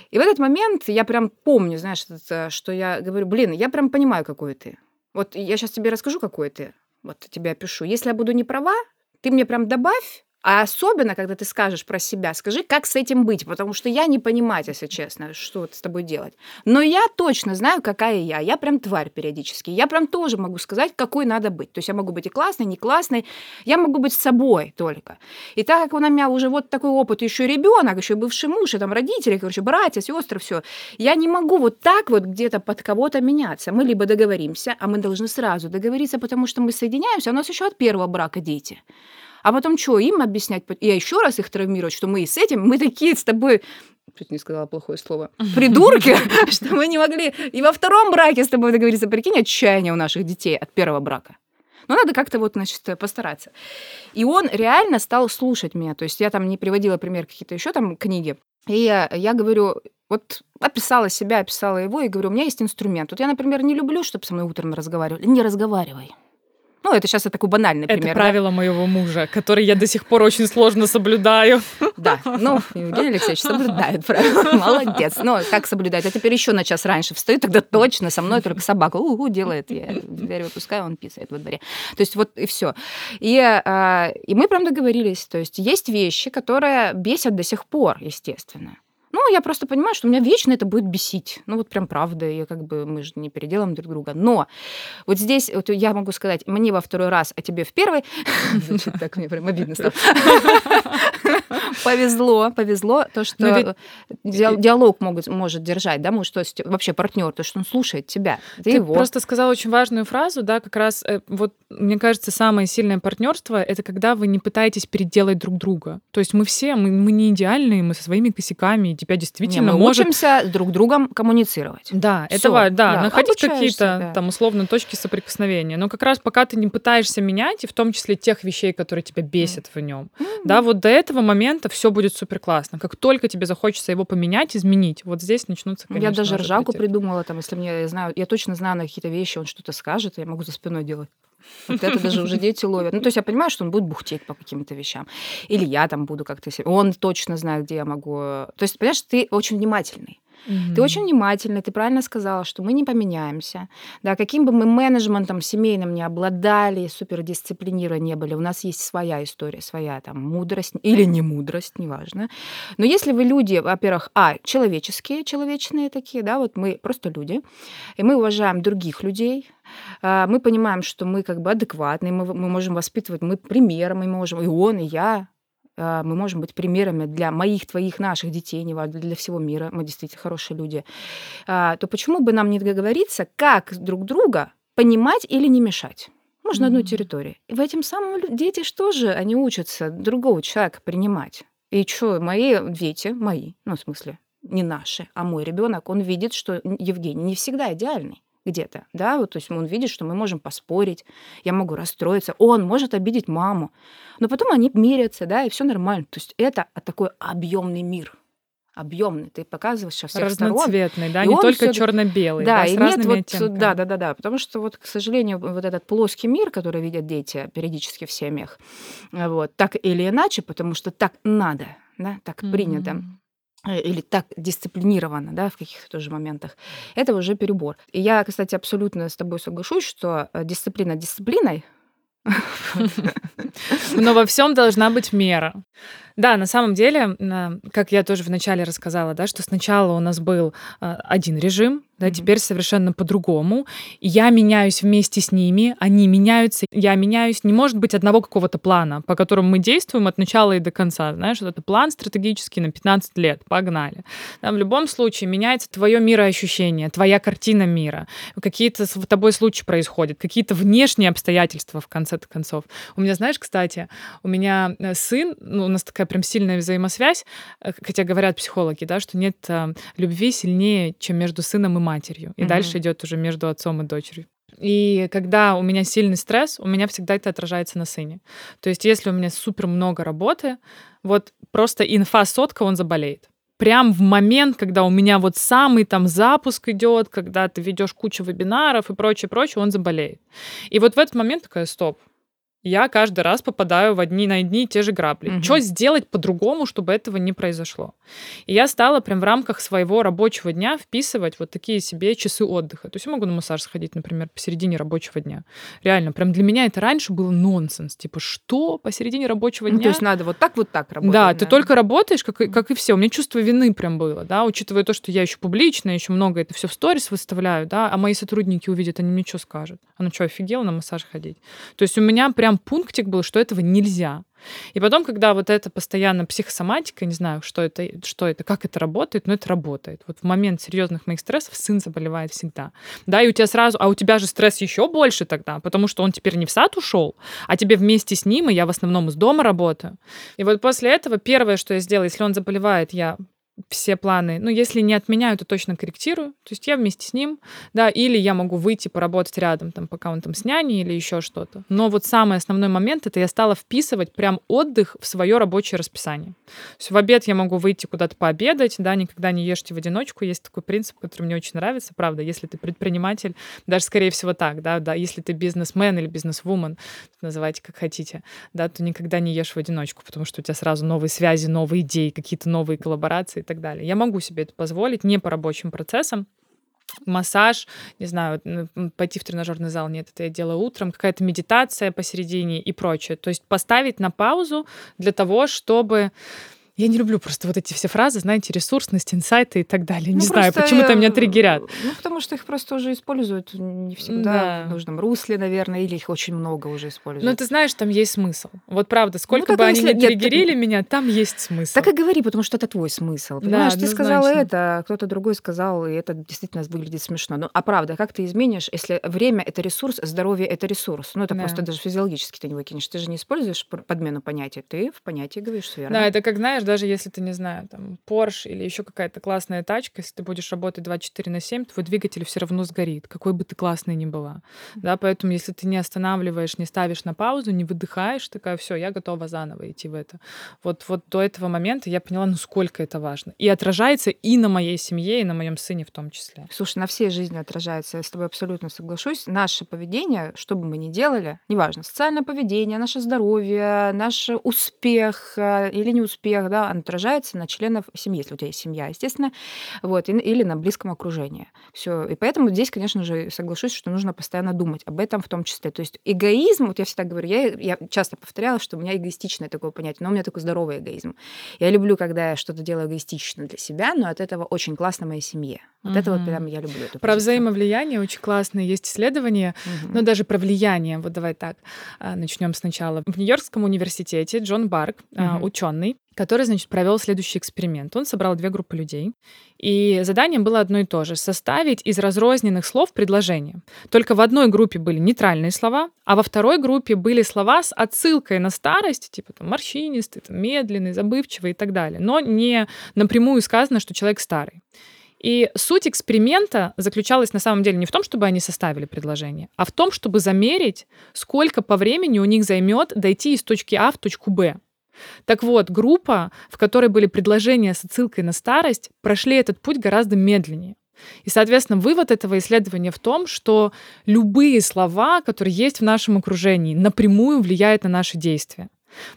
И в этот момент я прям помню, знаешь, что я говорю, блин, я прям понимаю, какой ты. Вот я сейчас тебе расскажу, какой ты. Вот тебя опишу. Если я буду не права, ты мне прям добавь, а особенно, когда ты скажешь про себя, скажи, как с этим быть, потому что я не понимаю, если честно, что с тобой делать. Но я точно знаю, какая я. Я прям тварь периодически. Я прям тоже могу сказать, какой надо быть. То есть я могу быть и классной, не классной. Я могу быть собой только. И так как у меня уже вот такой опыт, еще ребенок, еще бывший муж, и там родители, короче, братья, сестры, все. Я не могу вот так вот где-то под кого-то меняться. Мы либо договоримся, а мы должны сразу договориться, потому что мы соединяемся, у нас еще от первого брака дети. А потом что, им объяснять? Я еще раз их травмировать, что мы и с этим, мы такие с тобой чуть не сказала плохое слово, придурки, что мы не могли и во втором браке с тобой договориться. Прикинь, отчаяние у наших детей от первого брака. Но надо как-то вот, значит, постараться. И он реально стал слушать меня. То есть я там не приводила пример какие-то еще там книги. И я, я говорю, вот описала себя, описала его, и говорю, у меня есть инструмент. Вот я, например, не люблю, чтобы со мной утром разговаривали. Не разговаривай. Ну, это сейчас я такой банальный Это пример. да? правило моего мужа, который я до сих пор очень сложно соблюдаю. Да, ну, Евгений Алексеевич соблюдает правила. Молодец. Ну, как соблюдать? А теперь еще на час раньше встаю, тогда точно со мной только собака угу делает. Я дверь выпускаю, он писает во дворе. То есть вот и все. И, а, и мы прям договорились. То есть есть вещи, которые бесят до сих пор, естественно. Ну, я просто понимаю, что меня вечно это будет бесить. Ну, вот прям правда, и как бы мы же не переделаем друг друга. Но вот здесь вот я могу сказать, мне во второй раз, а тебе в первый. Звучит так, мне прям обидно стало. Повезло, повезло, то, что Но ведь- ди- диалог могут, может держать, да, может, то есть вообще партнер, то, что он слушает тебя, ты, Ты его. просто сказала очень важную фразу, да, как раз э, вот мне кажется, самое сильное партнерство это когда вы не пытаетесь переделать друг друга. То есть мы все, мы, мы не идеальные, мы со своими косяками, и тебя Не, действительно мы может учимся с друг другом коммуницировать. Да, это Всё, важно, да, да, находить какие-то да. там условно точки соприкосновения. Но как раз пока ты не пытаешься менять, и в том числе тех вещей, которые тебя бесят в нем, да, вот до этого момента все будет супер классно. Как только тебе захочется его поменять, изменить, вот здесь начнутся, конечно, я даже ржаку притирки. придумала, там, если мне я знаю, я точно знаю на какие-то вещи, он что-то скажет, я могу за спиной делать. Вот это даже уже дети ловят. Ну, то есть я понимаю, что он будет бухтеть по каким-то вещам. Или я там буду как-то... Он точно знает, где я могу... То есть, понимаешь, ты очень внимательный. Ты Мгм. очень внимательный, ты правильно сказала, что мы не поменяемся. Да, каким бы мы менеджментом семейным не обладали, супердисциплинированные не были, у нас есть своя история, своя там мудрость или не мудрость, неважно. Но если вы люди, во-первых, а, человеческие, человечные такие, да, вот мы просто люди, и мы уважаем других людей, а, мы понимаем, что мы как бы адекватные, мы, мы можем воспитывать, мы примером, мы можем, и он, и я, мы можем быть примерами для моих, твоих, наших детей, неважно, для всего мира, мы действительно хорошие люди, а, то почему бы нам не договориться, как друг друга понимать или не мешать? Можно одной Мгм. территории. И в этом самом дети что же, они учатся другого человека принимать. И что, мои дети, мои, ну, в смысле, не наши, а мой ребенок, он видит, что Евгений не всегда идеальный где-то, да, вот, то есть он видит, что мы можем поспорить, я могу расстроиться, он может обидеть маму, но потом они мирятся, да, и все нормально. То есть это такой объемный мир, объемный. Ты показываешь со всех сторон. Разноцветный, да, И не только всё- черно-белый, Да, да, и нет вот, оттенками. да, да, да, да, потому что вот, к сожалению, вот этот плоский мир, который видят дети периодически в семьях, вот, так или иначе, потому что так надо, да, так принято Мгм. э, или так дисциплинировано, да, в каких-то тоже моментах, это уже перебор. И я, кстати, абсолютно с тобой соглашусь, что э, дисциплина дисциплиной, Но во всем должна быть мера. Да, на самом деле, на- как я тоже вначале рассказала, да, что сначала у нас был один режим, да, mm-hmm. теперь совершенно по-другому. Я меняюсь вместе с ними, они меняются, я меняюсь. Не может быть одного какого-то плана, по которому мы действуем от начала и до конца. Знаешь, вот это план стратегический на 15 лет, погнали. Да, в любом случае меняется твое мироощущение, твоя картина мира. Какие-то с тобой случаи происходят, какие-то внешние обстоятельства в конце концов. У меня, знаешь, кстати, у меня э, сын, ну, у нас такая прям сильная взаимосвязь, э, хотя говорят психологи, да, что нет э, любви сильнее, чем между сыном и матерью. И mm-hmm. дальше идет уже между отцом и дочерью. И когда у меня сильный стресс, у меня всегда это отражается на сыне. То есть если у меня супер много работы, вот просто инфа сотка, он заболеет. Прям в момент, когда у меня вот самый там запуск идет, когда ты ведешь кучу вебинаров и прочее, прочее, он заболеет. И вот в этот момент такая, стоп, я каждый раз попадаю в одни на одни и те же грабли. Угу. Что сделать по-другому, чтобы этого не произошло? И я стала прям в рамках своего рабочего дня вписывать вот такие себе часы отдыха. То есть я могу на массаж сходить, например, посередине рабочего дня. Реально, прям для меня это раньше было нонсенс. Типа, что посередине рабочего дня? Ну, то есть надо вот так, вот так работать. Да, да. ты только работаешь, как, как и все. У меня чувство вины прям было, да, учитывая то, что я еще публично, еще много это все в сторис выставляю, да, а мои сотрудники увидят, они мне что скажут? А ну что, офигел на массаж ходить? То есть у меня прям прям пунктик был, что этого нельзя. И потом, когда вот это постоянно психосоматика, не знаю, что это, что это, как это работает, но это работает. Вот в момент серьезных моих стрессов сын заболевает всегда. Да, и у тебя сразу, а у тебя же стресс еще больше тогда, потому что он теперь не в сад ушел, а тебе вместе с ним, и я в основном из дома работаю. И вот после этого первое, что я сделаю, если он заболевает, я все планы. Ну, если не отменяю, то точно корректирую. То есть я вместе с ним, да, или я могу выйти поработать рядом, там, пока он там с няней или еще что-то. Но вот самый основной момент это я стала вписывать прям отдых в свое рабочее расписание. То есть в обед я могу выйти куда-то пообедать, да, никогда не ешьте в одиночку. Есть такой принцип, который мне очень нравится, правда. Если ты предприниматель, даже скорее всего так, да, да, если ты бизнесмен или бизнесвумен, называйте как хотите, да, то никогда не ешь в одиночку, потому что у тебя сразу новые связи, новые идеи, какие-то новые коллаборации так далее. Я могу себе это позволить не по рабочим процессам, массаж, не знаю, пойти в тренажерный зал, нет, это я делаю утром, какая-то медитация посередине и прочее. То есть поставить на паузу для того, чтобы я не люблю просто вот эти все фразы, знаете, ресурсность, инсайты и так далее. Ну, не знаю, почему-то меня триггерят. Ну, потому что их просто уже используют не всегда да. в нужном русле, наверное, или их очень много уже используют. Ну, ты знаешь, там есть смысл. Вот правда, сколько ну, бы они если... ни триггерили Нет, меня, там есть смысл. Так и говори, потому что это твой смысл. Понимаешь, да, ты сказала это, а кто-то другой сказал, и это действительно выглядит смешно. Ну, а правда, как ты изменишь, если время — это ресурс, здоровье — это ресурс? Ну, это да. просто даже физиологически ты не выкинешь. Ты же не используешь подмену понятия, ты в понятии говоришь верно. Да, это как, знаешь, даже если ты, не знаю, там, Porsche или еще какая-то классная тачка, если ты будешь работать 24 на 7, твой двигатель все равно сгорит, какой бы ты классный ни была. Да, поэтому если ты не останавливаешь, не ставишь на паузу, не выдыхаешь, такая, все, я готова заново идти в это. Вот, вот до этого момента я поняла, ну сколько это важно. И отражается и на моей семье, и на моем сыне в том числе. Слушай, на всей жизни отражается. Я с тобой абсолютно соглашусь. Наше поведение, что бы мы ни делали, неважно, социальное поведение, наше здоровье, наш успех э, или не успех, да, оно отражается на членов семьи, если у тебя есть семья, естественно, вот, или на близком окружении. Все. И поэтому здесь, конечно же, соглашусь, что нужно постоянно думать об этом в том числе. То есть эгоизм, вот я всегда говорю, я, я часто повторяла, что у меня эгоистичное такое понятие, но у меня такой здоровый эгоизм. Я люблю, когда я что-то делаю эгоистично для себя, но от этого очень классно моей семье. Вот угу. это вот прям я люблю. Эту про позицию. взаимовлияние очень классное есть исследование, угу. но даже про влияние. Вот давай так а, начнем сначала. В Нью-Йоркском университете Джон Барк, угу. ученый, который, значит, провел следующий эксперимент. Он собрал две группы людей, и заданием было одно и то же — составить из разрозненных слов предложение. Только в одной группе были нейтральные слова, а во второй группе были слова с отсылкой на старость, типа там морщинистый, там, медленный, забывчивый и так далее, но не напрямую сказано, что человек старый. И суть эксперимента заключалась на самом деле не в том, чтобы они составили предложение, а в том, чтобы замерить, сколько по времени у них займет дойти из точки А в точку Б. Так вот, группа, в которой были предложения с отсылкой на старость, прошли этот путь гораздо медленнее. И, соответственно, вывод этого исследования в том, что любые слова, которые есть в нашем окружении, напрямую влияют на наши действия.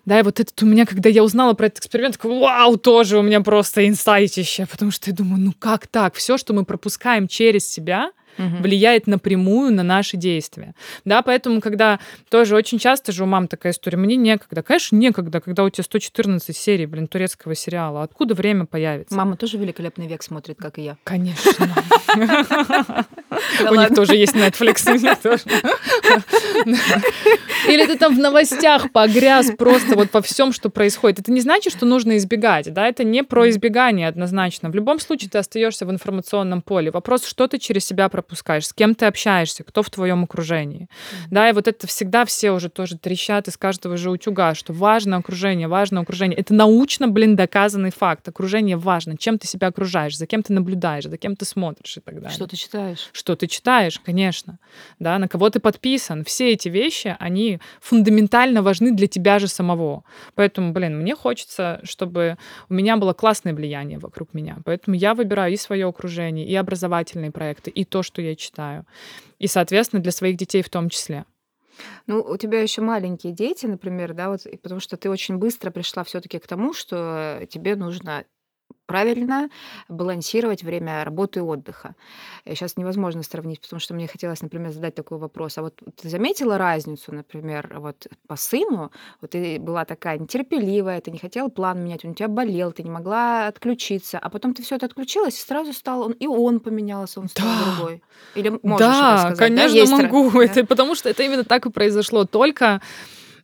Да, и вот этот у меня, когда я узнала про этот эксперимент, такой, вау, тоже у меня просто инсайтище, потому что я думаю, ну как так? Все, что мы пропускаем через себя, угу. влияет напрямую на наши действия. Да, поэтому, когда тоже очень часто же у мам такая история, мне некогда. Конечно, некогда, когда у тебя 114 серий, блин, турецкого сериала. Откуда время появится? Мама тоже «Великолепный век» смотрит, как и я. Конечно. У них тоже есть Netflix. Или ты там в новостях погряз просто вот по всем, что происходит. Это не значит, что нужно избегать, да, это не про избегание однозначно. В любом случае ты остаешься в информационном поле. Вопрос, что ты через себя пропускаешь, с кем ты общаешься, кто в твоем окружении. Да, и вот это всегда все уже тоже трещат из каждого же утюга, что важно окружение, важно окружение. Это научно, блин, доказанный факт. Окружение важно. Чем ты себя окружаешь, за кем ты наблюдаешь, за кем ты смотришь и так далее. Что ты читаешь? Что ты читаешь, конечно. Да, на кого ты подписан. Все эти вещи, они фундаментально важны для тебя же самого. Поэтому, блин, мне хочется, чтобы у меня было классное влияние вокруг меня. Поэтому я выбираю и свое окружение, и образовательные проекты, и то, что я читаю. И, соответственно, для своих детей в том числе. Ну, у тебя еще маленькие дети, например, да, вот, потому что ты очень быстро пришла все-таки к тому, что тебе нужно правильно балансировать время работы и отдыха. Сейчас невозможно сравнить, потому что мне хотелось, например, задать такой вопрос. А вот ты заметила разницу, например, вот по сыну? Вот ты была такая нетерпеливая, ты не хотела план менять, он у тебя болел, ты не могла отключиться, а потом ты все это отключилась, и сразу стал он, и он поменялся, он стал да. другой. Или можешь да, конечно, да? могу. Да? Это, потому что это именно так и произошло. Только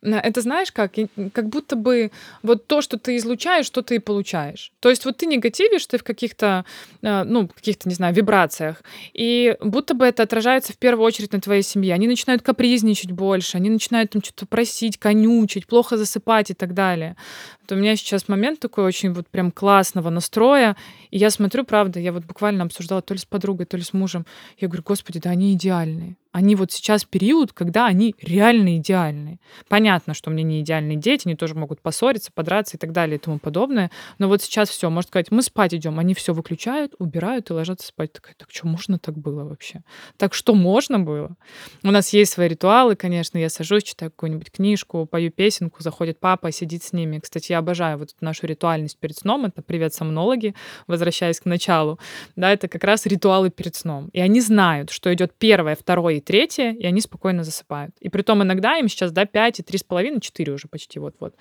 это знаешь как? Как будто бы вот то, что ты излучаешь, что ты и получаешь. То есть вот ты негативишь, ты в каких-то, э, ну, каких-то, не знаю, вибрациях, и будто бы это отражается в первую очередь на твоей семье. Они начинают капризничать больше, они начинают там что-то просить, конючить, плохо засыпать и так далее. Вот у меня сейчас момент такой очень вот прям классного настроя, и я смотрю, правда, я вот буквально обсуждала то ли с подругой, то ли с мужем, я говорю, господи, да они идеальные они вот сейчас период, когда они реально идеальные. Понятно, что у меня не идеальные дети, они тоже могут поссориться, подраться и так далее и тому подобное. Но вот сейчас все, можно сказать, мы спать идем, они все выключают, убирают и ложатся спать. Такая, так что можно так было вообще? Так что можно было? У нас есть свои ритуалы, конечно, я сажусь, читаю какую-нибудь книжку, пою песенку, заходит папа, сидит с ними. Кстати, я обожаю вот нашу ритуальность перед сном, это привет сомнологи, возвращаясь к началу. Да, это как раз ритуалы перед сном. И они знают, что идет первое, второе и третье, и они спокойно засыпают. И при том иногда им сейчас, да, 5 и 3,5, 4 уже почти вот-вот.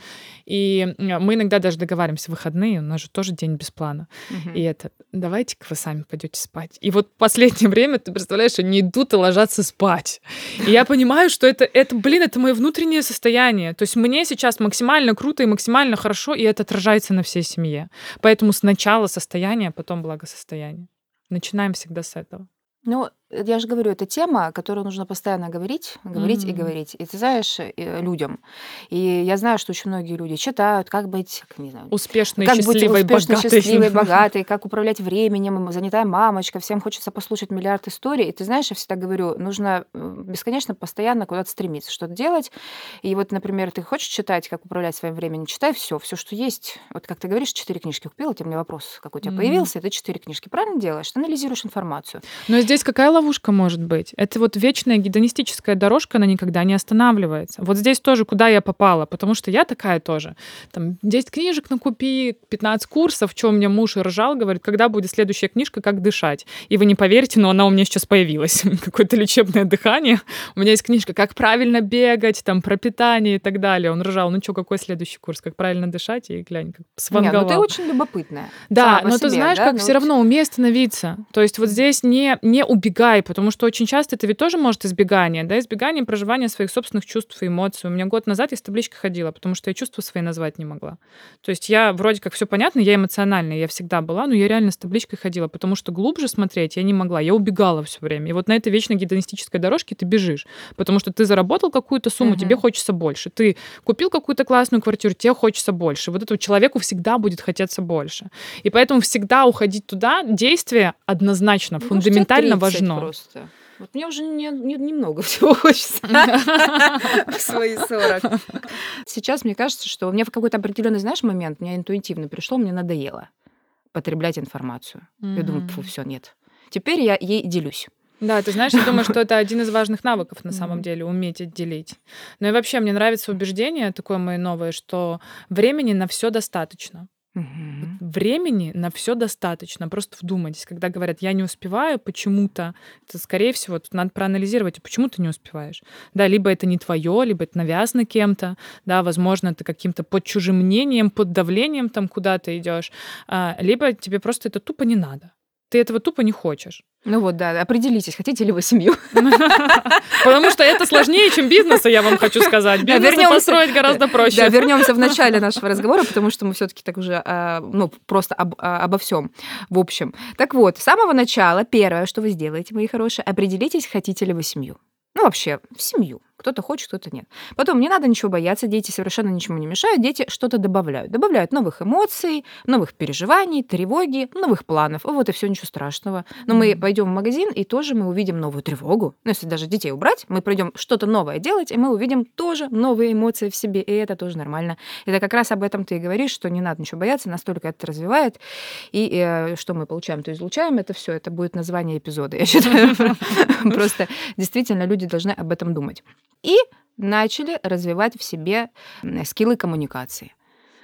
И мы иногда даже договариваемся в выходные, у нас же тоже день без плана. Угу. И это, давайте-ка вы сами пойдете спать. И вот в последнее время, ты представляешь, они идут и ложатся спать. И я понимаю, что это, это, блин, это мое внутреннее состояние. То есть мне сейчас максимально круто и максимально хорошо, и это отражается на всей семье. Поэтому сначала состояние, а потом благосостояние. Начинаем всегда с этого. Ну, я же говорю, это тема, которую нужно постоянно говорить, говорить mm-hmm. и говорить. И ты знаешь, э, людям. И я знаю, что очень многие люди читают, как быть, как, не знаю, успешной, как счастливой, быть успешной, богатой. счастливой, богатой, как управлять временем, занятая мамочка. Всем хочется послушать миллиард историй. И ты знаешь, я всегда говорю, нужно бесконечно, постоянно куда-то стремиться, что-то делать. И вот, например, ты хочешь читать, как управлять своим временем, читай все, все, что есть. Вот как ты говоришь, четыре книжки купила, тебе мне вопрос, какой у тебя mm-hmm. появился, это четыре книжки. Правильно делаешь? Ты анализируешь информацию. Но здесь какая ловушка может быть. Это вот вечная гедонистическая дорожка, она никогда не останавливается. Вот здесь тоже, куда я попала, потому что я такая тоже. Там 10 книжек накупи, 15 курсов, что у меня муж и ржал, говорит, когда будет следующая книжка «Как дышать». И вы не поверите, но она у меня сейчас появилась. Какое-то лечебное дыхание. У меня есть книжка «Как правильно бегать», там, про питание и так далее. Он ржал, ну что, какой следующий курс? «Как правильно дышать?» И глянь, как сванговал. Нет, ну ты очень любопытная. Да, но себе, ты знаешь, да? как ну, все равно умей остановиться. То есть вот здесь не, не убегай, потому что очень часто это ведь тоже может избегание, да, избегание проживания своих собственных чувств и эмоций. У меня год назад я с табличкой ходила, потому что я чувства свои назвать не могла. То есть я вроде как все понятно, я эмоциональная, я всегда была, но я реально с табличкой ходила, потому что глубже смотреть я не могла, я убегала все время. И вот на этой вечной гедонистической дорожке ты бежишь, потому что ты заработал какую-то сумму, uh-huh. тебе хочется больше. Ты купил какую-то классную квартиру, тебе хочется больше. Вот этому человеку всегда будет хотеться больше. И поэтому всегда уходить туда, действие однозначно, ну, фундаментально важно. Просто. Вот мне уже не, не, немного всего хочется в свои 40. Сейчас мне кажется, что у меня в какой-то определенный, знаешь, момент, мне интуитивно пришло, мне надоело потреблять информацию. Я думаю, фу, все, нет. Теперь я ей делюсь. Да, ты знаешь, я думаю, что это один из важных навыков на самом деле, уметь отделить. Но и вообще мне нравится убеждение такое мое новое, что времени на все достаточно. Угу. Времени на все достаточно. Просто вдумайтесь, когда говорят, я не успеваю почему-то, это, скорее всего, тут надо проанализировать, почему ты не успеваешь. Да, либо это не твое, либо это навязано кем-то, да, возможно, ты каким-то под чужим мнением, под давлением там куда-то идешь, а, либо тебе просто это тупо не надо. Ты этого тупо не хочешь. Ну вот, да, определитесь, хотите ли вы семью. Потому что это сложнее, чем бизнеса, я вам хочу сказать. Бизнес да, построить гораздо проще. Да, вернемся в начале нашего разговора, потому что мы все-таки так уже, а, ну, просто об, а, обо всем. В общем. Так вот, с самого начала первое, что вы сделаете, мои хорошие, определитесь, хотите ли вы семью. Ну, вообще, в семью. Кто-то хочет, кто-то нет. Потом не надо ничего бояться, дети совершенно ничему не мешают, дети что-то добавляют. Добавляют новых эмоций, новых переживаний, тревоги, новых планов. Вот и все, ничего страшного. Но мы пойдем в магазин, и тоже мы увидим новую тревогу. Ну, если даже детей убрать, мы пройдем что-то новое делать, и мы увидим тоже новые эмоции в себе, и это тоже нормально. Это как раз об этом ты и говоришь, что не надо ничего бояться, настолько это развивает. И, и э, что мы получаем, то излучаем, это все, это будет название эпизода, я считаю. Просто действительно люди должны об этом думать и начали развивать в себе скиллы коммуникации.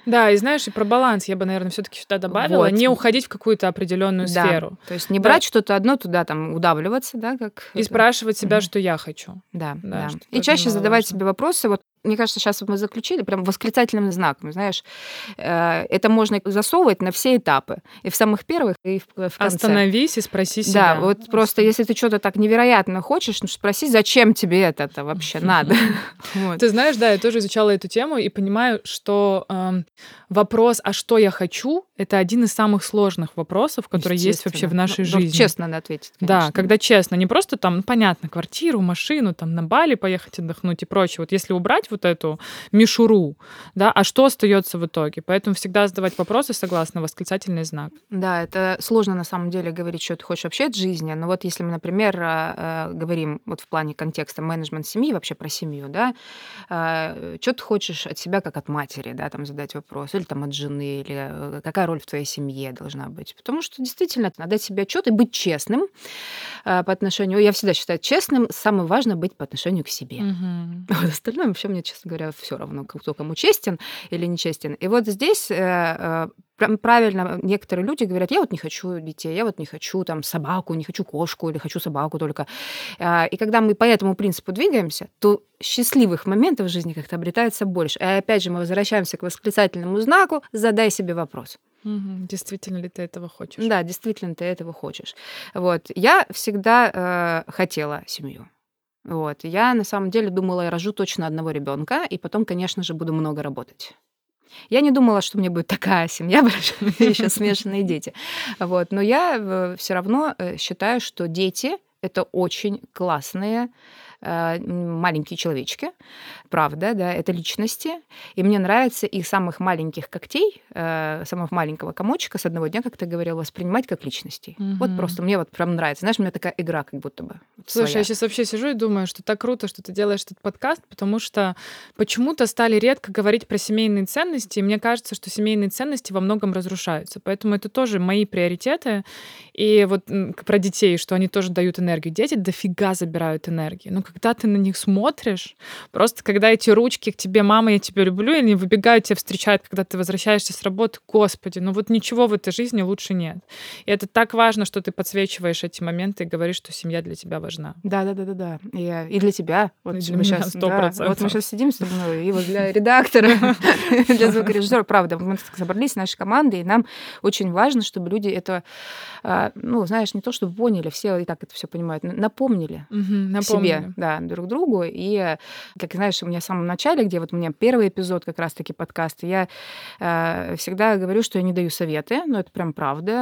Да, и знаешь, и про баланс я бы, наверное, все-таки сюда добавила, вот. не уходить в какую-то определенную да. сферу. То есть не да. брать что-то одно туда, там, удавливаться, да, как... И это... спрашивать себя, mm-hmm. что я хочу. Да, да. да. И чаще задавать важно. себе вопросы, вот мне кажется, сейчас мы заключили прям восклицательным знаком, знаешь, э, это можно засовывать на все этапы, и в самых первых, и в, в конце. Остановись и спроси себя. Да, вот просто если ты что-то так невероятно хочешь, ну спроси, зачем тебе это вообще надо. Ты знаешь, да, я тоже изучала эту тему и понимаю, что эм, вопрос, а что я хочу, это один из самых сложных вопросов, которые есть вообще в нашей ну, жизни. Честно надо ответить. Да, когда честно, не просто там, ну, понятно, квартиру, машину, там на Бали поехать отдохнуть и прочее. Вот если убрать вот эту мишуру, да, а что остается в итоге? Поэтому всегда задавать вопросы согласно восклицательный знак. Да, это сложно на самом деле говорить, что ты хочешь вообще от жизни, но вот если мы, например, а, а, говорим вот в плане контекста менеджмент семьи, вообще про семью, да, а, что ты хочешь от себя как от матери, да, там задать вопрос, или там от жены, или э, какая роль в твоей семье должна быть. Потому что действительно надо дать себе отчет и быть честным по отношению, я всегда считаю честным, самое важное быть по отношению к себе. Угу. Вот остальное вообще мне, честно говоря, говоря, все равно, кто кому честен или нечестен. И вот здесь э, правильно некоторые люди говорят, я вот не хочу детей, я вот не хочу там собаку, не хочу кошку или хочу собаку только. А, и когда мы по этому принципу двигаемся, то счастливых моментов в жизни как-то обретается больше. И опять же мы возвращаемся к восклицательному знаку, задай себе вопрос. Угу. Действительно ли ты этого хочешь? Да, действительно ты этого хочешь. Вот. Я всегда э, хотела семью. Вот. Я на самом деле думала, я рожу точно одного ребенка, и потом, конечно же, буду много работать. Я не думала, что мне будет такая семья большая, еще смешанные дети. Вот. Но я э, все равно э, считаю, что дети это очень классные маленькие человечки, правда, да, это личности. И мне нравится их самых маленьких когтей, э, самого маленького комочка с одного дня, как ты говорил, воспринимать как личностей. Угу. Вот просто мне вот прям нравится. Знаешь, у меня такая игра как будто бы. Слушай, своя. я сейчас вообще сижу и думаю, что так круто, что ты делаешь этот подкаст, потому что почему-то стали редко говорить про семейные ценности, и мне кажется, что семейные ценности во многом разрушаются. Поэтому это тоже мои приоритеты. И вот про детей, что они тоже дают энергию. Дети дофига забирают энергию. Ну, когда ты на них смотришь, просто когда эти ручки к тебе, мама, я тебя люблю, они выбегают, тебя встречают, когда ты возвращаешься с работы, господи, ну вот ничего в этой жизни лучше нет. И это так важно, что ты подсвечиваешь эти моменты и говоришь, что семья для тебя важна. Да, да, да, да, да. И, и для тебя. Вот и для мы сейчас, да, вот мы сейчас сидим с тобой, и вот для редактора, для звукорежиссера, правда, мы собрались нашей командой, и нам очень важно, чтобы люди это, а, ну, знаешь, не то чтобы поняли, все и так это все понимают, напомнили себе, да, друг другу. И, как знаешь, у меня в самом начале, где вот у меня первый эпизод как раз-таки подкаста, я э, всегда говорю, что я не даю советы, но это прям правда.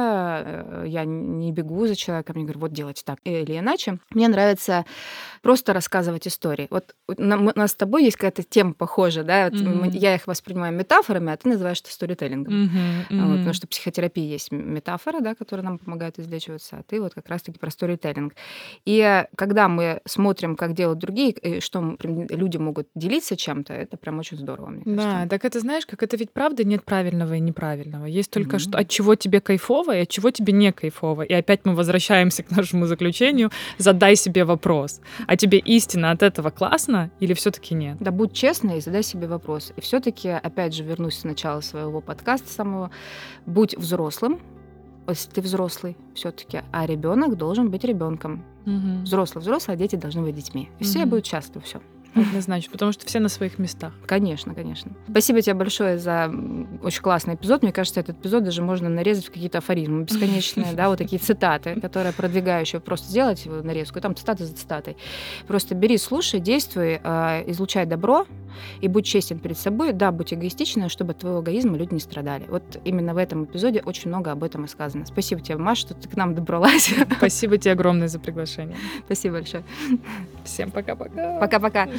Э, я не бегу за человеком, не говорю, вот делайте так или иначе. Мне нравится просто рассказывать истории. Вот у нас с тобой есть какая-то тема похожая, да, вот mm-hmm. я их воспринимаю метафорами, а ты называешь это сторителлингом. Mm-hmm. Mm-hmm. Вот, потому что в психотерапии есть метафора, да, которая нам помогает излечиваться, а ты вот как раз-таки про сторителлинг. И когда мы смотрим, как как делают другие, и что люди могут делиться чем-то, это прям очень здорово, мне Да, кажется. так это знаешь, как это ведь правда нет правильного и неправильного. Есть только mm-hmm. что от чего тебе кайфово и от чего тебе не кайфово. И опять мы возвращаемся к нашему заключению. Задай себе вопрос. А тебе истина от этого классно или все-таки нет? Да будь честной и задай себе вопрос. И все-таки, опять же, вернусь с начала своего подкаста самого. Будь взрослым, если ты взрослый все-таки, а ребенок должен быть ребенком. Угу. Взрослый, взрослый, а дети должны быть детьми. И угу. все будут счастливы, все. Однозначно, потому что все на своих местах. Конечно, конечно. Спасибо тебе большое за очень классный эпизод. Мне кажется, этот эпизод даже можно нарезать в какие-то афоризмы бесконечные, да, вот такие цитаты, которые продвигающие. Просто сделать нарезку, там цитаты за цитатой. Просто бери, слушай, действуй, а, излучай добро, и будь честен перед собой. Да, будь эгоистичным, чтобы от твоего эгоизма люди не страдали. Вот именно в этом эпизоде очень много об этом и сказано. Спасибо тебе, Маша, что ты к нам добралась. Спасибо тебе огромное за приглашение. Спасибо большое. Всем пока-пока. Пока-пока.